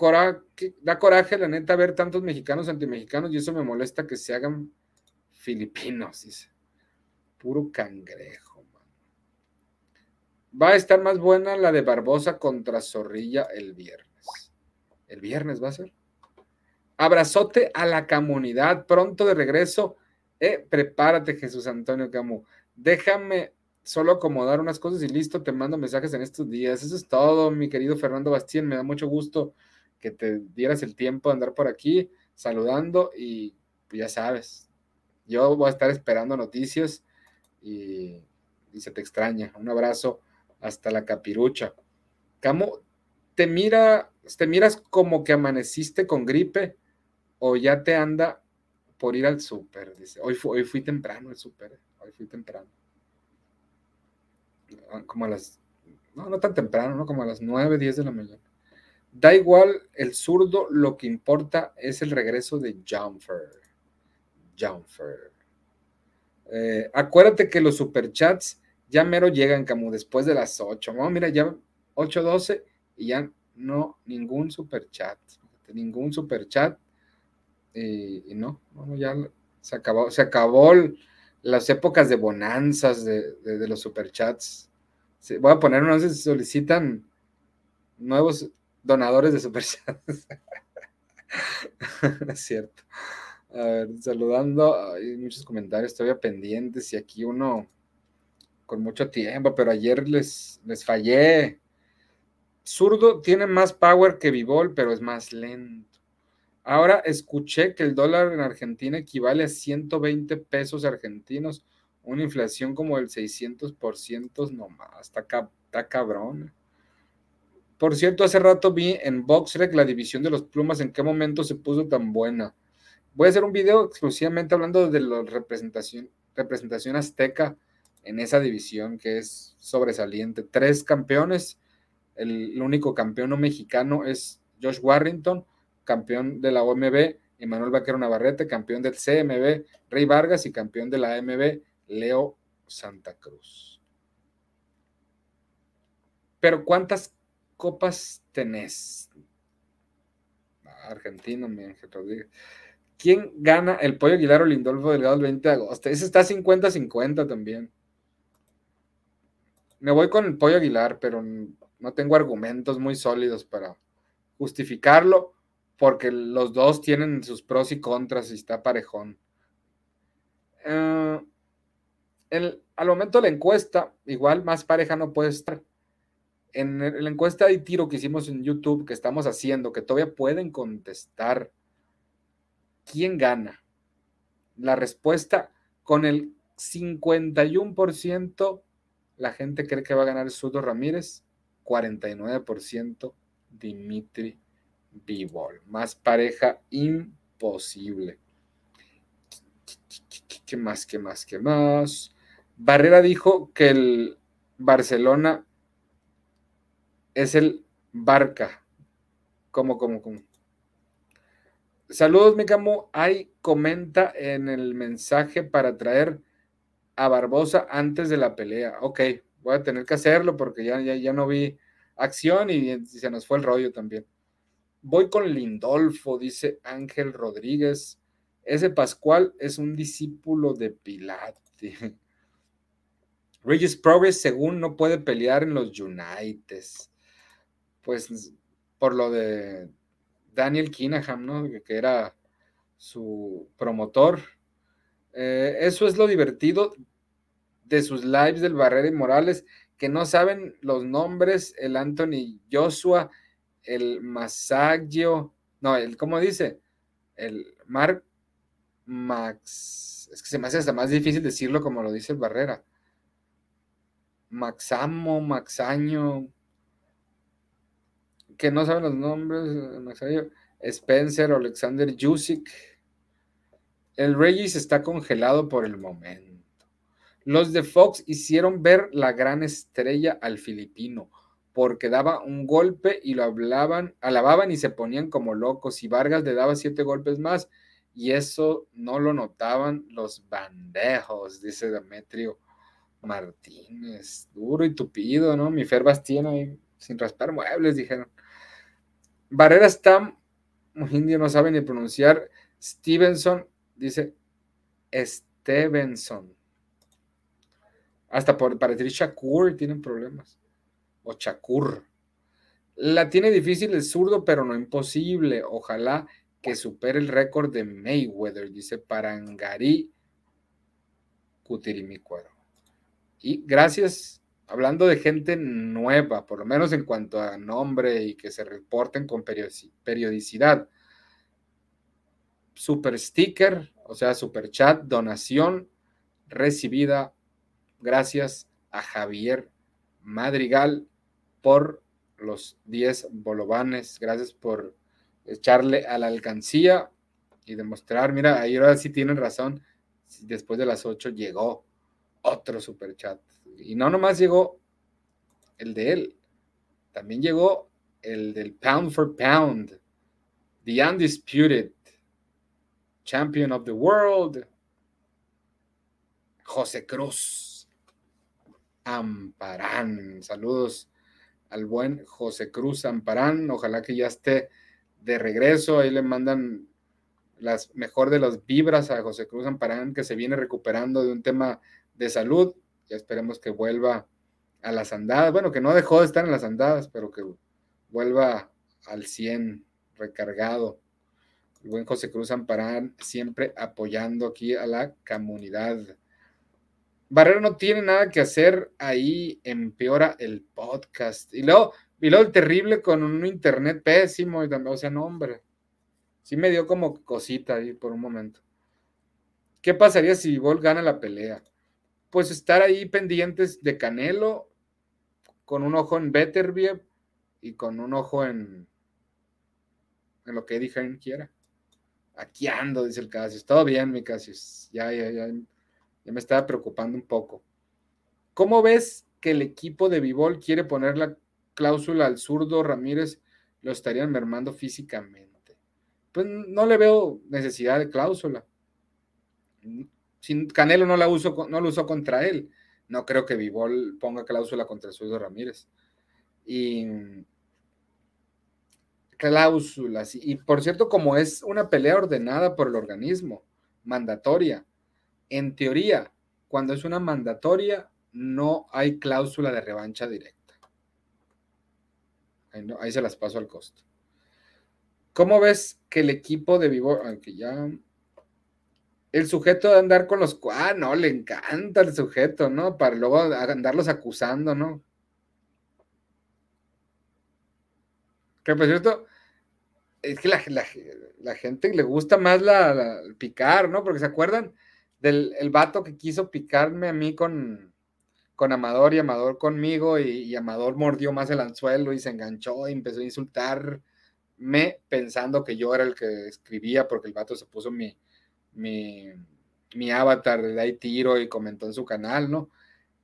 da coraje, la neta, ver tantos mexicanos antimexicanos y eso me molesta que se hagan filipinos, dice. Puro cangrejo va a estar más buena la de Barbosa contra Zorrilla el viernes. El viernes va a ser. Abrazote a la comunidad, pronto de regreso. Eh, prepárate, Jesús Antonio Camus. Déjame solo acomodar unas cosas y listo, te mando mensajes en estos días. Eso es todo, mi querido Fernando Bastien. Me da mucho gusto que te dieras el tiempo de andar por aquí saludando y ya sabes, yo voy a estar esperando noticias y, y se te extraña. Un abrazo hasta la capirucha. Camo, ¿te, mira, ¿te miras como que amaneciste con gripe o ya te anda por ir al súper? Dice, hoy, hoy fui temprano al súper, hoy fui temprano. Ah, como a las, no, no tan temprano, ¿no? Como a las 9, 10 de la mañana. Da igual el zurdo, lo que importa es el regreso de Jumper. Jumper. Eh, acuérdate que los superchats ya mero llegan como después de las 8. No, mira, ya 8.12 y ya no, ningún super chat. Ningún super chat. Y, no, ya se acabó, se acabó las épocas de bonanzas de, los superchats. voy a poner sé si solicitan nuevos donadores de superchats. [LAUGHS] es cierto. A ver, saludando, hay muchos comentarios todavía pendientes y aquí uno con mucho tiempo, pero ayer les, les fallé. Zurdo tiene más power que Vivol, pero es más lento. Ahora escuché que el dólar en Argentina equivale a 120 pesos argentinos, una inflación como del 600% nomás, está, está cabrón. Por cierto, hace rato vi en BoxRec la división de los plumas, en qué momento se puso tan buena. Voy a hacer un video exclusivamente hablando de la representación, representación azteca en esa división que es sobresaliente. Tres campeones, el, único campeón no mexicano es Josh Warrington, campeón de la OMB, Emanuel Vaquero Navarrete, campeón del CMB, Rey Vargas y campeón de la AMB, Leo Santa Cruz. Pero ¿cuántas copas tenés? Argentino, mi Ángel Rodríguez. ¿Quién gana el Pollo Aguilar o Lindolfo Delgado el 20 de agosto? Ese está 50-50 también. Me voy con el pollo Aguilar, pero no tengo argumentos muy sólidos para justificarlo, porque los dos tienen sus pros y contras y está parejón. Eh, al momento de la encuesta, igual más pareja no puede estar. En la encuesta de tiro que hicimos en YouTube, que estamos haciendo, que todavía pueden contestar, ¿quién gana? La respuesta con el 51% la gente cree que va a ganar Sudo Ramírez, 49% Dimitri Bivol. Más pareja imposible. ¿Qué más? ¿Qué más? ¿Qué más? Barrera dijo que el Barcelona es el Barca. ¿Cómo, cómo, cómo? Saludos, mi camo. Hay comenta en el mensaje para traer a Barbosa antes de la pelea. Ok, voy a tener que hacerlo porque ya, ya, ya no vi acción y, se nos fue el rollo también. Voy con Lindolfo, dice Ángel Rodríguez. Ese Pascual es un discípulo de Pilate. [LAUGHS] Regis Progress, según no puede pelear en los Uniteds. Pues por lo de Daniel Kinaham, ¿no? Que era su promotor. Eh, eso es lo divertido de sus lives del Barrera y Morales, que no saben los nombres, el Anthony Joshua, el Masagio, no, el, ¿cómo dice? El Mar Max, es que se me hace hasta más difícil decirlo como lo dice el Barrera. Maxamo, Maxaño, que no saben los nombres, Maxaño, Spencer, Alexander Jusik. El Regis está congelado por el momento. Los de Fox hicieron ver la gran estrella al filipino, porque daba un golpe y lo hablaban, alababan y se ponían como locos. Y Vargas le daba siete golpes más, y eso no lo notaban los bandejos, dice Demetrio Martínez. Duro y tupido, ¿no? Mi Fer Bastien ahí, sin raspar muebles, dijeron. Barrera está, indio no sabe ni pronunciar. Stevenson dice Stevenson. Hasta por, para decir Shakur tienen problemas. O Shakur. La tiene difícil el zurdo, pero no imposible. Ojalá que supere el récord de Mayweather, dice Parangari Cutirimicuero. Y gracias, hablando de gente nueva, por lo menos en cuanto a nombre y que se reporten con periodicidad. Super sticker, o sea, super chat, donación recibida gracias a Javier Madrigal por los 10 bolovanes. Gracias por echarle a la alcancía y demostrar, mira, ahí ahora sí tienen razón, después de las 8 llegó otro super chat. Y no nomás llegó el de él, también llegó el del Pound for Pound, The Undisputed Champion of the World, José Cruz. Amparán. Saludos al buen José Cruz Amparán. Ojalá que ya esté de regreso. Ahí le mandan las mejor de las vibras a José Cruz Amparán, que se viene recuperando de un tema de salud. Ya esperemos que vuelva a las andadas. Bueno, que no dejó de estar en las andadas, pero que vuelva al 100 recargado. El buen José Cruz Amparán siempre apoyando aquí a la comunidad. Barrera no tiene nada que hacer, ahí empeora el podcast. Y luego, y luego el terrible con un internet pésimo, y también, o sea, no, hombre. Sí me dio como cosita ahí por un momento. ¿Qué pasaría si Vol gana la pelea? Pues estar ahí pendientes de Canelo, con un ojo en Betterbieb y con un ojo en, en lo que Eddie Hearn quiera. Aquí ando, dice el Casius. Todo bien, mi Casius. Ya, ya, ya me estaba preocupando un poco. ¿Cómo ves que el equipo de Vivol quiere poner la cláusula al zurdo Ramírez? Lo estarían mermando físicamente. Pues no le veo necesidad de cláusula. Sin Canelo no la no lo usó contra él. No creo que Vivol ponga cláusula contra el zurdo Ramírez. Y cláusulas. Y por cierto, como es una pelea ordenada por el organismo, mandatoria, en teoría, cuando es una mandatoria, no hay cláusula de revancha directa. Ahí, se las paso al costo. ¿Cómo ves que el equipo de Vivo, aunque ya el sujeto de andar con los ah, no, le encanta el sujeto, ¿no? Para luego andarlos acusando, ¿no? Que por cierto, es que la, la, gente le gusta más la, picar, ¿no? Porque se acuerdan del el vato que quiso picarme a mí con, con Amador y Amador conmigo y, Amador mordió más el anzuelo y se enganchó y empezó a insultarme pensando que yo era el que escribía porque el vato se puso mi, mi, mi avatar de ahí tiro y comentó en su canal, ¿no?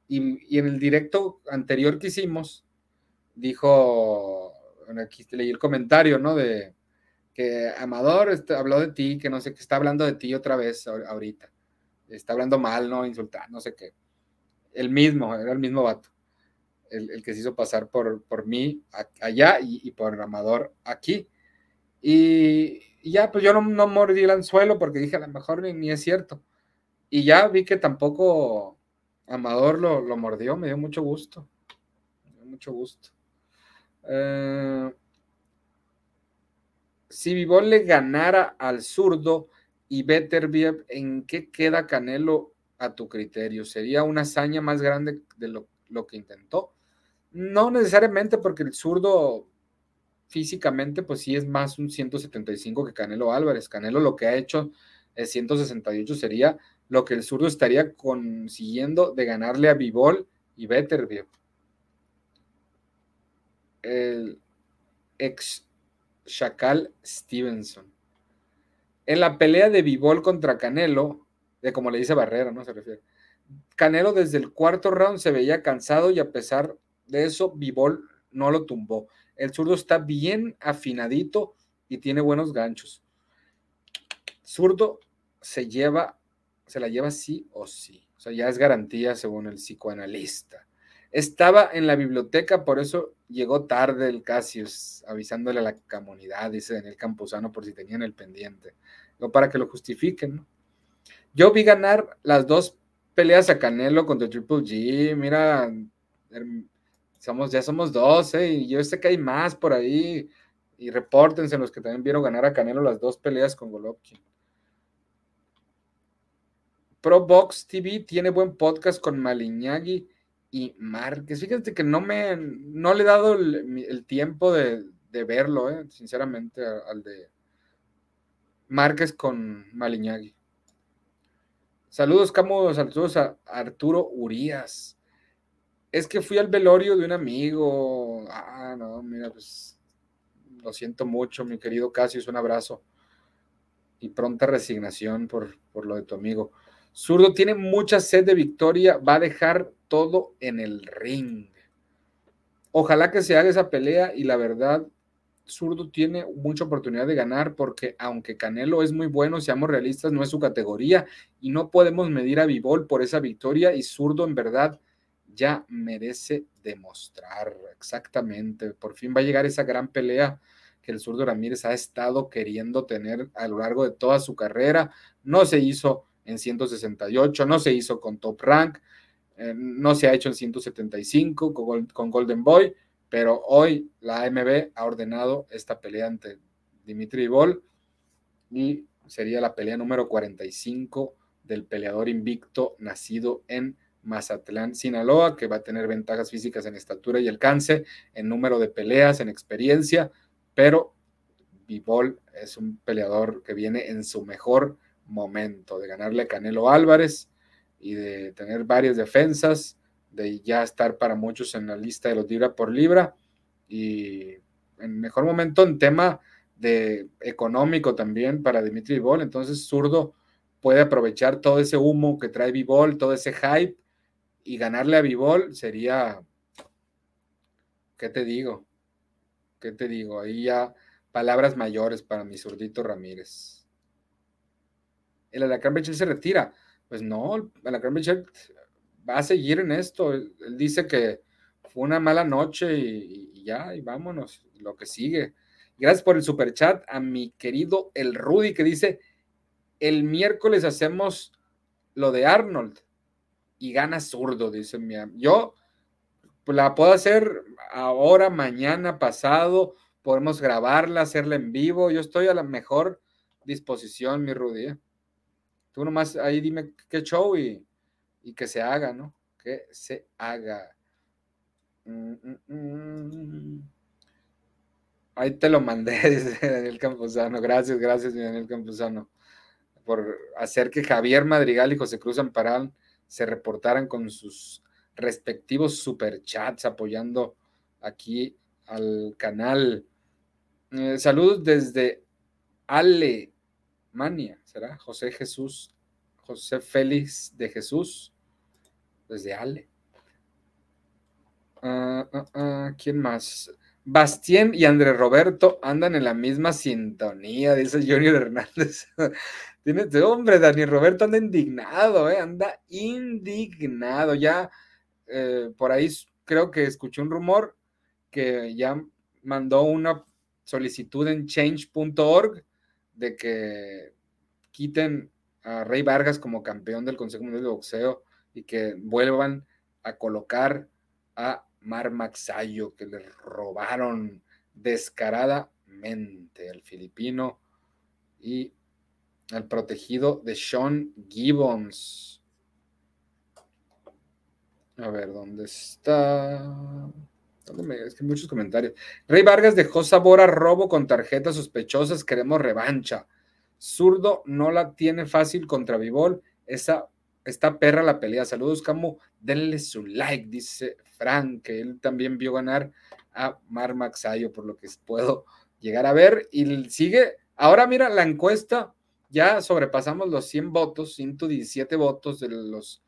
Y, en el directo anterior que hicimos, dijo, aquí leí el comentario, ¿no? De que Amador este, habló de ti, que no sé, que está hablando de ti otra vez ahorita está hablando mal, ¿no? Insultar, no sé qué. El mismo, era el mismo vato. El, que se hizo pasar por, por mí allá y, por Amador aquí. Y, ya, pues yo no, no, mordí el anzuelo porque dije, a lo mejor ni, es cierto. Y ya vi que tampoco Amador lo, lo mordió, me dio mucho gusto. Me dio mucho gusto. Eh, si Vivol le ganara al zurdo, y Beterbiev, ¿en qué queda Canelo a tu criterio? ¿Sería una hazaña más grande de lo, que intentó? No necesariamente porque el zurdo físicamente, pues sí es más un 175 que Canelo Álvarez. Canelo lo que ha hecho es 168 sería lo que el zurdo estaría consiguiendo de ganarle a Bivol y Betterview. El ex Chacal Stevenson. En la pelea de Bivol contra Canelo, de como le dice Barrera, ¿no? Se refiere. Canelo desde el cuarto round se veía cansado y a pesar de eso, Bivol no lo tumbó. El zurdo está bien afinadito y tiene buenos ganchos. Zurdo se lleva, se la lleva sí o sí. O sea, ya es garantía según el psicoanalista. Estaba en la biblioteca, por eso llegó tarde el Casius, avisándole a la comunidad, dice en el Campuzano, por si tenían el pendiente. No para que lo justifiquen, ¿no? Yo vi ganar las dos peleas a Canelo contra Triple G. Mira, somos, ya somos dos, ¿eh? Y yo sé que hay más por ahí. Y repórtense los que también vieron ganar a Canelo las dos peleas con Golovkin. Pro Box TV tiene buen podcast con Maliñagui y Márquez. Fíjate que no me no le he dado el, tiempo de, verlo, ¿eh? sinceramente, al de Márquez con Maliñagui. Saludos, Camo, saludos a Arturo Urias es que fui al velorio de un amigo. Ah, no, mira, pues lo siento mucho, mi querido Casius, un abrazo y pronta resignación por, por lo de tu amigo. Zurdo tiene mucha sed de victoria, va a dejar todo en el ring. Ojalá que se haga esa pelea y la verdad, Zurdo tiene mucha oportunidad de ganar porque aunque Canelo es muy bueno, seamos realistas, no es su categoría y no podemos medir a Vivol por esa victoria y Zurdo en verdad ya merece demostrar exactamente. Por fin va a llegar esa gran pelea que el zurdo Ramírez ha estado queriendo tener a lo largo de toda su carrera. No se hizo en 168, no se hizo con Top Rank, eh, no se ha hecho en 175 con, con, Golden Boy, pero hoy la AMB ha ordenado esta pelea ante Dimitri Bol y sería la pelea número 45 del peleador invicto nacido en Mazatlán, Sinaloa, que va a tener ventajas físicas en estatura y alcance, en número de peleas, en experiencia, pero Bivol es un peleador que viene en su mejor momento, de ganarle a Canelo Álvarez y de tener varias defensas, de ya estar para muchos en la lista de los libra por libra y en mejor momento en tema de económico también para Dimitri Bivol, entonces zurdo puede aprovechar todo ese humo que trae Bivol, todo ese hype y ganarle a Vivol sería, ¿qué te digo? ¿Qué te digo? Ahí ya palabras mayores para mi zurdito Ramírez. El Alacrán Bechel se retira. Pues no, Alacrán Bechel va a seguir en esto. Él, dice que fue una mala noche y, y, ya, y vámonos, lo que sigue. Gracias por el super chat a mi querido el Rudy que dice, el miércoles hacemos lo de Arnold y gana zurdo, dice mi Yo pues, la puedo hacer ahora, mañana, pasado, podemos grabarla, hacerla en vivo. Yo estoy a la mejor disposición, mi Rudy. ¿eh? Tú nomás ahí dime qué show y, que se haga, ¿no? Que se haga. Mm, mm, mm. Ahí te lo mandé, [LAUGHS] Daniel Campuzano. Gracias, gracias, Daniel Campuzano, por hacer que Javier Madrigal y José Cruz Amparal se reportaran con sus respectivos superchats apoyando aquí al canal. Eh, saludos desde Alemania, ¿será? José Jesús, José Félix de Jesús, desde Ale. Ah, ah, ah, ¿Quién más? Bastien y André Roberto andan en la misma sintonía, dice Junior Hernández. [LAUGHS] Tiene, hombre, Dani Roberto anda indignado, ¿eh? anda indignado. Ya eh, por ahí creo que escuché un rumor que ya mandó una solicitud en change.org de que quiten a Rey Vargas como campeón del Consejo Mundial de Boxeo y que vuelvan a colocar a Mar Maxayo, que le robaron descaradamente al filipino y al protegido de Sean Gibbons. A ver, ¿dónde está? Es que muchos comentarios. Rey Vargas dejó sabor a robo con tarjetas sospechosas. Queremos revancha. Zurdo no la tiene fácil contra Vivol. Esa está perra la pelea. Saludos, Camu. Denle su like, dice Frank, que él también vio ganar a Mar Maxayo, por lo que puedo llegar a ver. Y sigue. Ahora mira la encuesta. Ya sobrepasamos los 100 votos, 117 votos de los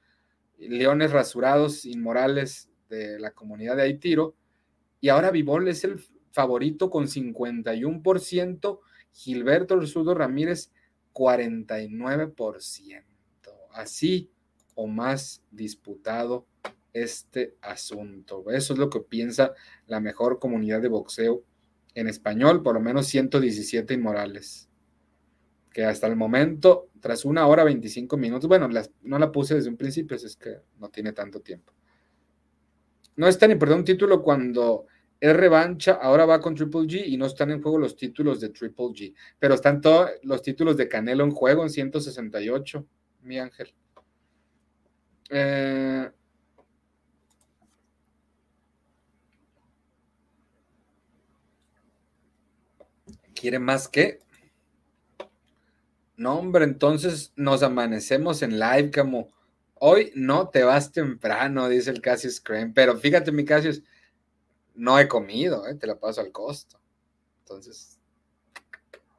leones rasurados inmorales de la comunidad de Haitiro. Y ahora Vivol es el favorito con 51%, Gilberto El Ramírez 49%. Así o más disputado este asunto. Eso es lo que piensa la mejor comunidad de boxeo en español, por lo menos 117 inmorales. Que hasta el momento, tras una hora 25 minutos, bueno, no la puse desde un principio, es que no tiene tanto tiempo. No es tan importante un título cuando es revancha, ahora va con Triple G y no están en juego los títulos de Triple G, pero están todos los títulos de Canelo en juego en 168, mi ángel. Eh, ¿Quiere más que? No, hombre, entonces nos amanecemos en live como Hoy no te vas temprano, dice el Cassius Crane, pero fíjate, mi Cassius, no he comido, ¿eh? te la paso al costo. Entonces,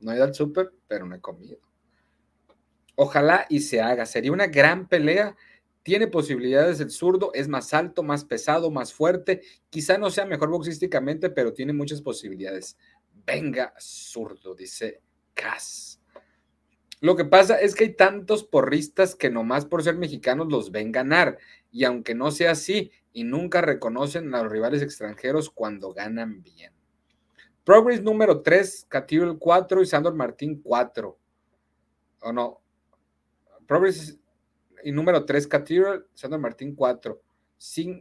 no he ido al súper, pero no he comido. Ojalá y se haga. Sería una gran pelea. Tiene posibilidades el zurdo, es más alto, más pesado, más fuerte. Quizá no sea mejor boxísticamente, pero tiene muchas posibilidades. Venga, zurdo, dice Cass. Lo que pasa es que hay tantos porristas que nomás por ser mexicanos los ven ganar. Y aunque no sea así, y nunca reconocen a los rivales extranjeros cuando ganan bien. Progress número 3, Cathedral 4 y Sandor Martín 4. ¿O no? Progress y número 3, Cathedral, Sandor Martín 4.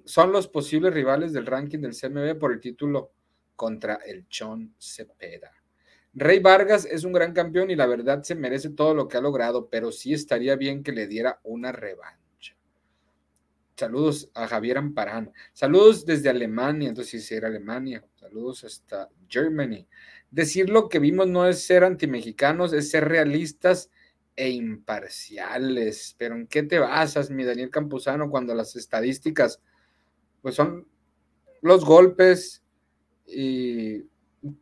son los posibles rivales del ranking del CMB por el título contra el Chon Cepeda. Rey Vargas es un gran campeón y la verdad se merece todo lo que ha logrado, pero sí estaría bien que le diera una revancha. Saludos a Javier Amparán. Saludos desde Alemania, entonces sí, era Alemania. Saludos hasta Germany. Decir lo que vimos no es ser antimexicanos, es ser realistas e imparciales. Pero ¿en qué te basas, mi Daniel Campuzano, cuando las estadísticas pues son los golpes y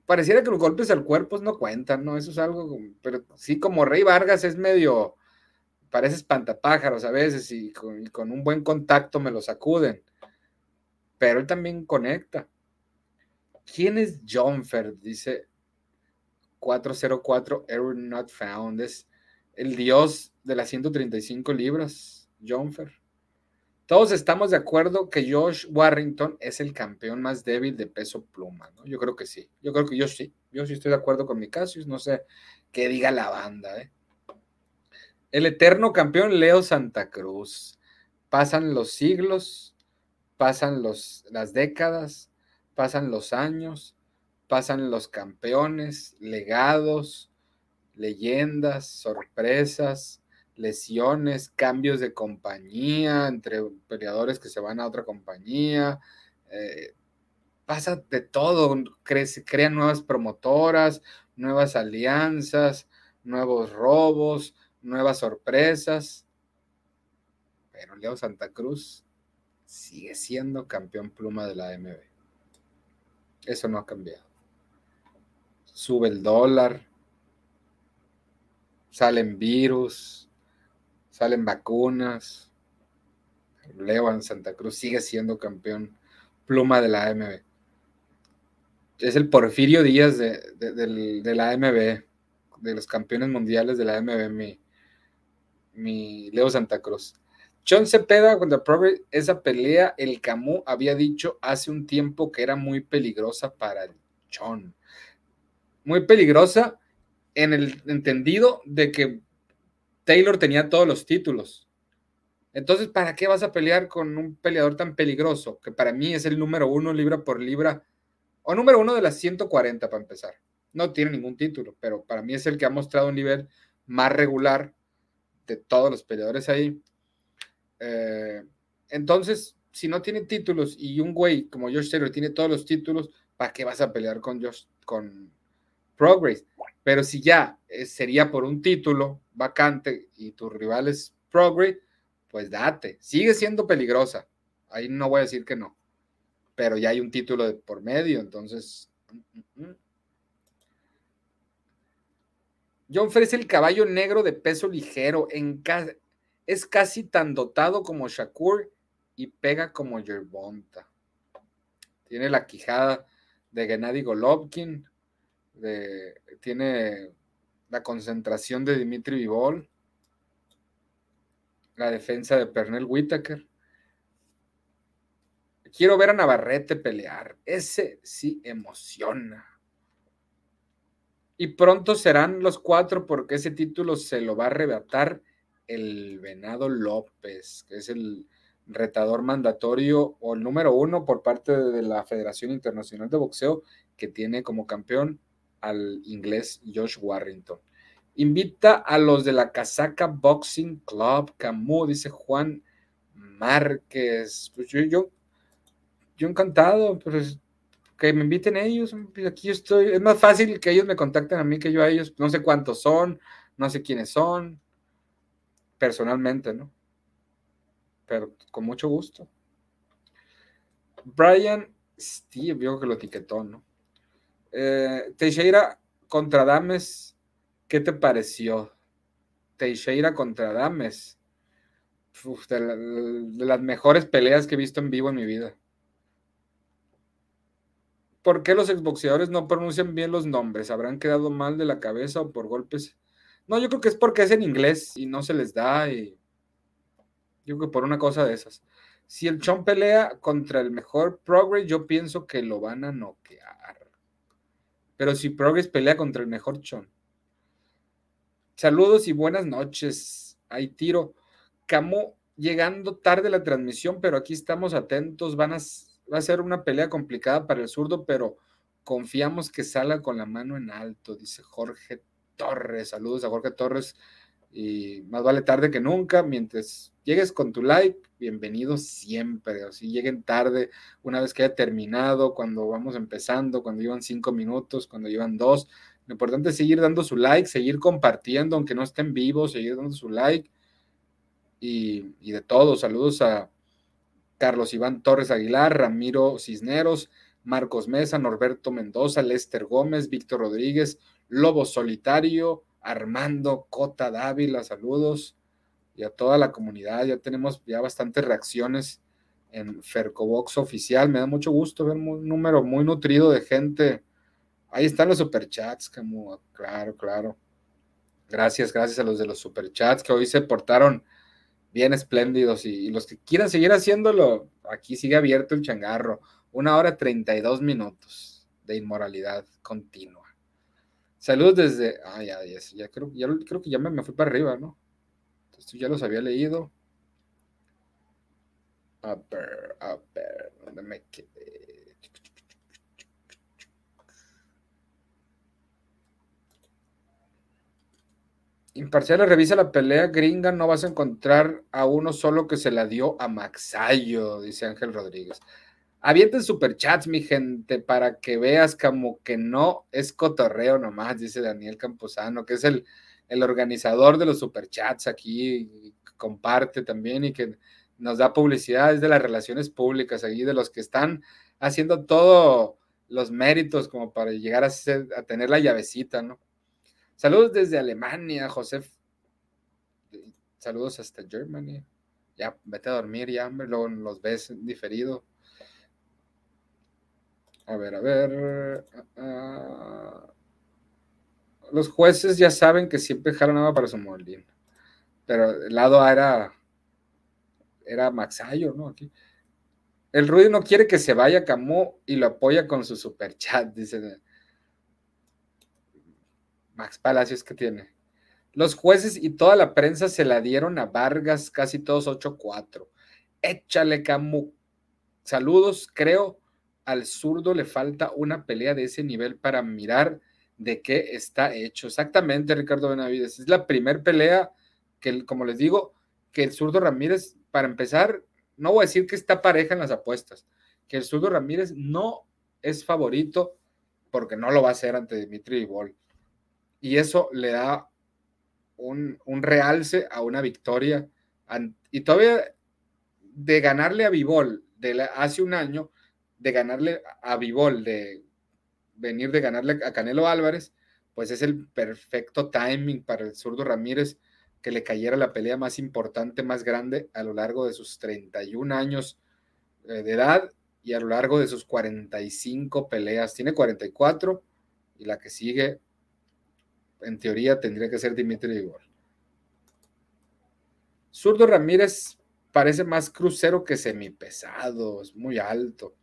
pareciera que los golpes al cuerpo no cuentan, ¿no? Eso es algo, pero sí, como Rey Vargas es medio, parece espantapájaros a veces y con, un buen contacto me lo sacuden, pero él también conecta. ¿Quién es Jonfer? Dice 404 Error Not Found. Es el dios de las 135 libras, Jonfer. Todos estamos de acuerdo que Josh Warrington es el campeón más débil de peso pluma, ¿no? Yo creo que sí. Yo creo que yo sí. Yo sí estoy de acuerdo con mi Cassius. No sé qué diga la banda, ¿eh? El eterno campeón Leo Santa Cruz. Pasan los siglos, pasan los, las décadas, pasan los años, pasan los campeones, legados, leyendas, sorpresas, lesiones, cambios de compañía entre peleadores que se van a otra compañía. Eh, pasa de todo, crean nuevas promotoras, nuevas alianzas, nuevos robos, nuevas sorpresas. Pero Leo Santa Cruz sigue siendo campeón pluma de la AMB. Eso no ha cambiado. Sube el dólar, salen virus, salen vacunas. Leo en Santa Cruz sigue siendo campeón pluma de la AMB. Es el Porfirio Díaz de, la AMB, de los campeones mundiales de la AMB, mi, mi Leo Santa Cruz. John Cepeda contra Progress, esa pelea, el Camus había dicho hace un tiempo que era muy peligrosa para el John. Muy peligrosa en el entendido de que Taylor tenía todos los títulos. Entonces, ¿para qué vas a pelear con un peleador tan peligroso? Que para mí es el número uno libra por libra, o número uno de las 140 para empezar. No tiene ningún título, pero para mí es el que ha mostrado un nivel más regular de todos los peleadores ahí. Eh, entonces, si no tiene títulos y un güey como Josh Taylor tiene todos los títulos, ¿para qué vas a pelear con Josh, con Progress? Pero si ya eh, sería por un título vacante y tu rival es Progress, pues date. Sigue siendo peligrosa. Ahí no voy a decir que no. Pero ya hay un título de por medio, entonces. Mm, mm, mm. John ofrece el caballo negro de peso ligero. En es casi tan dotado como Shakur y pega como Yerbonta. Tiene la quijada de Gennady Golovkin. tiene la concentración de Dimitri Vivol. La defensa de Pernell Whitaker. Quiero ver a Navarrete pelear. Ese sí emociona. Y pronto serán los cuatro porque ese título se lo va a arrebatar el Venado López, que es el retador mandatorio o el número uno por parte de la Federación Internacional de Boxeo, que tiene como campeón al inglés Josh Warrington. Invita a los de la Casaca Boxing Club, Camus, dice Juan Márquez. Pues yo, yo, yo encantado, pues que me inviten ellos, pues, aquí estoy, es más fácil que ellos me contacten a mí que yo a ellos, no sé cuántos son, no sé quiénes son, personalmente, ¿no? Pero con mucho gusto. Brian Steve, vio que lo etiquetó, ¿no? Eh, Teixeira contra Dames, ¿qué te pareció? Teixeira contra Dames, de las mejores peleas que he visto en vivo en mi vida. ¿Por qué los exboxeadores no pronuncian bien los nombres? ¿Habrán quedado mal de la cabeza o por golpes? No, yo creo que es porque es en inglés y no se les da. Y... Yo creo que por una cosa de esas. Si el Chon pelea contra el mejor Progress, yo pienso que lo van a noquear. Pero si Progress pelea contra el mejor Chon. Saludos y buenas noches. Ahí tiro. Camo llegando tarde la transmisión, pero aquí estamos atentos. Van a va a ser una pelea complicada para el zurdo, pero confiamos que salga con la mano en alto, dice Jorge Torres. Saludos a Jorge Torres. Y más vale tarde que nunca. Mientras llegues con tu like, bienvenido siempre. O si lleguen tarde, una vez que haya terminado, cuando vamos empezando, cuando llevan cinco minutos, cuando llevan dos. Lo importante es seguir dando su like, seguir compartiendo, aunque no estén vivos, seguir dando su like. Y, de todo, saludos a Carlos Iván Torres Aguilar, Ramiro Cisneros, Marcos Mesa, Norberto Mendoza, Lester Gómez, Víctor Rodríguez, Lobo Solitario, Armando Cota Dávila, saludos y a toda la comunidad. Ya tenemos ya bastantes reacciones en Fercobox oficial. Me da mucho gusto ver un número muy nutrido de gente. Ahí están los superchats, como claro, claro. Gracias, gracias a los de los superchats que hoy se portaron bien espléndidos y, los que quieran seguir haciéndolo, aquí sigue abierto el changarro. Una hora treinta y dos minutos de inmoralidad continua. Saludos desde. Ah, ya, ya, creo, ya creo que ya me, fui para arriba, ¿no? Entonces ya los había leído. A ver, ¿dónde me quedé? Imparciales revisa la pelea gringa, no vas a encontrar a uno solo que se la dio a Maxayo, dice Ángel Rodríguez. Avienten superchats, mi gente, para que veas como que no es cotorreo nomás, dice Daniel Camposano, que es el, el organizador de los superchats aquí, comparte también y que nos da publicidad, es de las relaciones públicas, ahí de los que están haciendo todos los méritos como para llegar a, tener la llavecita, ¿no? Saludos desde Alemania, José. Saludos hasta Germany. Ya, vete a dormir, ya, luego los ves diferido. A ver, a ver. Ah, ah. Los jueces ya saben que siempre jalan nada para su molín. Pero el lado A era, era Maxayo, ¿no? El Rudy no quiere que se vaya Camus y lo apoya con su super chat, dice. Max Palacios que tiene. Los jueces y toda la prensa se la dieron a Vargas, casi todos 8-4. Échale, Camu. Saludos, creo al zurdo le falta una pelea de ese nivel para mirar de qué está hecho. Exactamente, Ricardo Benavides. Es la primera pelea que, como les digo, que el zurdo Ramírez, para empezar, no voy a decir que está pareja en las apuestas, que el zurdo Ramírez no es favorito porque no lo va a hacer ante Dimitri Vivol. Y eso le da un, realce a una victoria. Y todavía de ganarle a Vivol de hace un año, de ganarle a Vivol, de venir de ganarle a Canelo Álvarez, pues es el perfecto timing para el zurdo Ramírez que le cayera la pelea más importante, más grande a lo largo de sus 31 años eh, de edad y a lo largo de sus 45 peleas. Tiene 44 y la que sigue, en teoría, tendría que ser Dimitri Igor. Zurdo Ramírez parece más crucero que semipesado, es muy alto.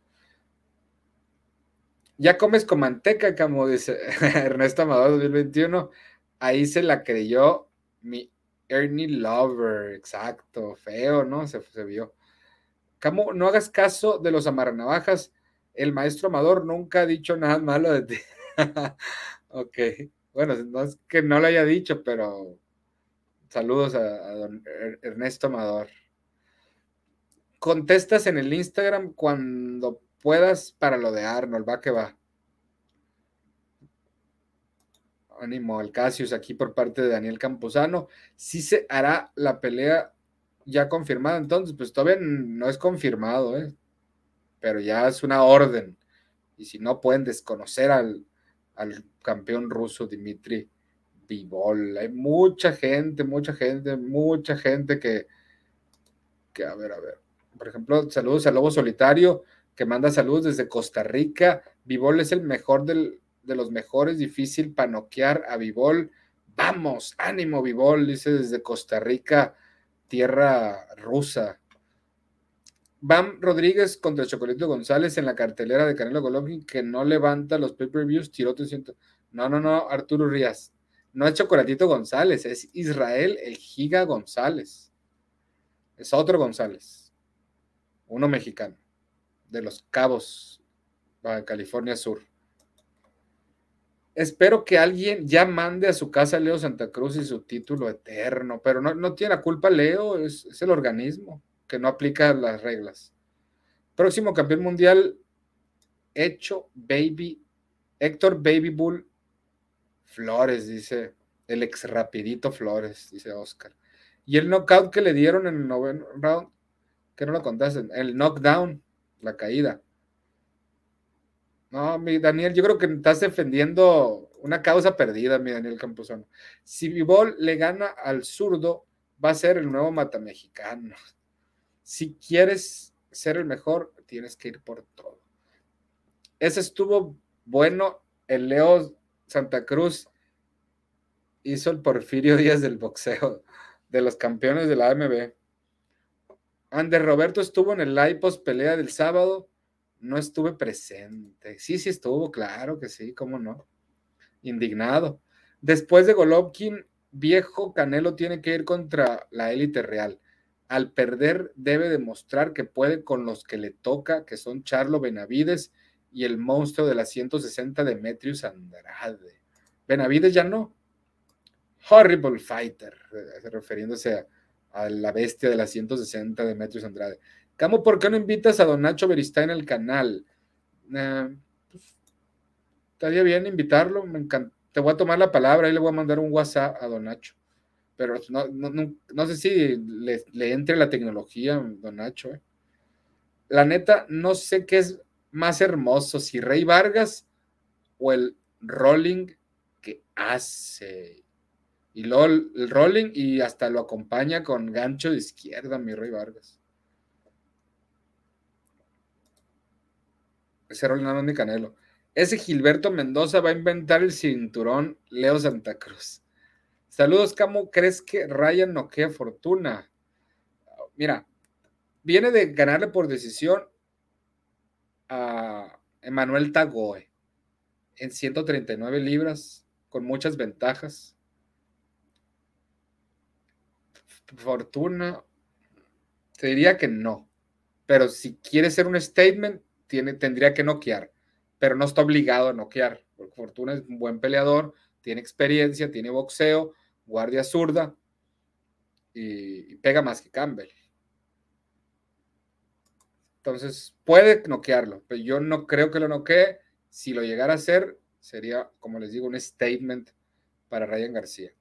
Ya comes con manteca, como dice [LAUGHS] Ernesto Amador 2021. Ahí se la creyó mi Ernie Lover, exacto, feo, ¿no? Se, vio. Camo, no hagas caso de los amarranavajas. El maestro Amador nunca ha dicho nada malo de ti. [LAUGHS] ok, bueno, no es que no lo haya dicho, pero saludos a, a don er-, Ernesto Amador. Contestas en el Instagram cuando puedas para lo de Arnold, va que va. Ánimo al Casius aquí por parte de Daniel Camposano. Sí se hará la pelea ya confirmada, entonces, pues todavía no es confirmado, ¿eh? pero ya es una orden. Y si no pueden desconocer al, al campeón ruso Dimitri Vivol. Hay mucha gente, mucha gente, mucha gente que, que, a ver, a ver. Por ejemplo, saludos al Lobo Solitario que manda saludos desde Costa Rica. Vivol es el mejor de los mejores, difícil para noquear a Vivol. Vamos, ánimo Vivol, dice desde Costa Rica, tierra rusa. Bam Rodríguez contra Chocolito González en la cartelera de Canelo Golovkin que no levanta los pay-per-views, tirote ciento. No, no, no, Arturo Rías. No es Chocolatito González, es Israel el Giga González. Es otro González, uno mexicano de los Cabos, California Sur. Espero que alguien ya mande a su casa a Leo Santa Cruz y su título eterno, pero no, tiene la culpa Leo, es, es el organismo que no aplica las reglas. Próximo campeón mundial, hecho Baby, Héctor Baby Bull Flores, dice el ex rapidito Flores, dice Oscar. Y el knockout que le dieron en el noveno round, que no lo contaste, el knockdown, la caída. No, mi Daniel, yo creo que estás defendiendo una causa perdida, mi Daniel Campuzano. Si Vivol le gana al zurdo, va a ser el nuevo matamexicano. Si quieres ser el mejor, tienes que ir por todo. Ese estuvo bueno. El Leo Santa Cruz hizo el Porfirio Díaz del boxeo, de los campeones de la AMB. Ander Roberto estuvo en el live post pelea del sábado. No estuve presente. Sí, sí estuvo, claro que sí, cómo no. Indignado. Después de Golovkin, viejo Canelo tiene que ir contra la élite real. Al perder, debe demostrar que puede con los que le toca, que son Charlo Benavides y el monstruo de las 160 Demetrius Andrade. Benavides ya no. Horrible fighter, eh, refiriéndose a, a la bestia de las 160 de Metros Andrade. Camo, ¿por qué no invitas a Don Nacho Beristain al canal? Pues, estaría bien invitarlo, me encanta. Te voy a tomar la palabra, y le voy a mandar un WhatsApp a Don Nacho. Pero no, sé si le, entre la tecnología, Don Nacho. Eh. La neta, no sé qué es más hermoso, si Rey Vargas o el rolling que hace. Y luego el rolling y hasta lo acompaña con gancho de izquierda, mi Rey Vargas. Ese rolling no es Canelo. Ese Gilberto Mendoza va a inventar el cinturón Leo Santa Cruz. Saludos, ¿cómo crees que Ryan noquea fortuna? Mira, viene de ganarle por decisión a Emanuel Tagoe en 139 libras, con muchas ventajas Fortuna, te diría que no. Pero si quiere ser un statement, tiene, tendría que noquear. Pero no está obligado a noquear. Porque Fortuna es un buen peleador, tiene experiencia, tiene boxeo, guardia zurda y, pega más que Campbell. Entonces, puede noquearlo, pero yo no creo que lo noquee. Si lo llegara a hacer, sería, como les digo, un statement para Ryan García.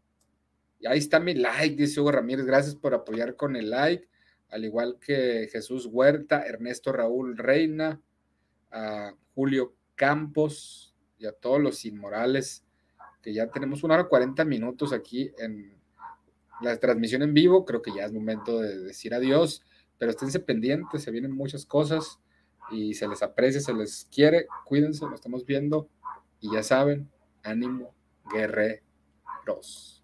Ahí está mi like, dice Hugo Ramírez. Gracias por apoyar con el like. Al igual que Jesús Huerta, Ernesto Raúl Reina, Julio Campos y a todos los inmorales, que ya tenemos una hora 40 minutos aquí en la transmisión en vivo. Creo que ya es momento de decir adiós, pero esténse pendientes, se vienen muchas cosas y se les aprecia, se les quiere. Cuídense, lo estamos viendo y ya saben, ánimo, guerreros.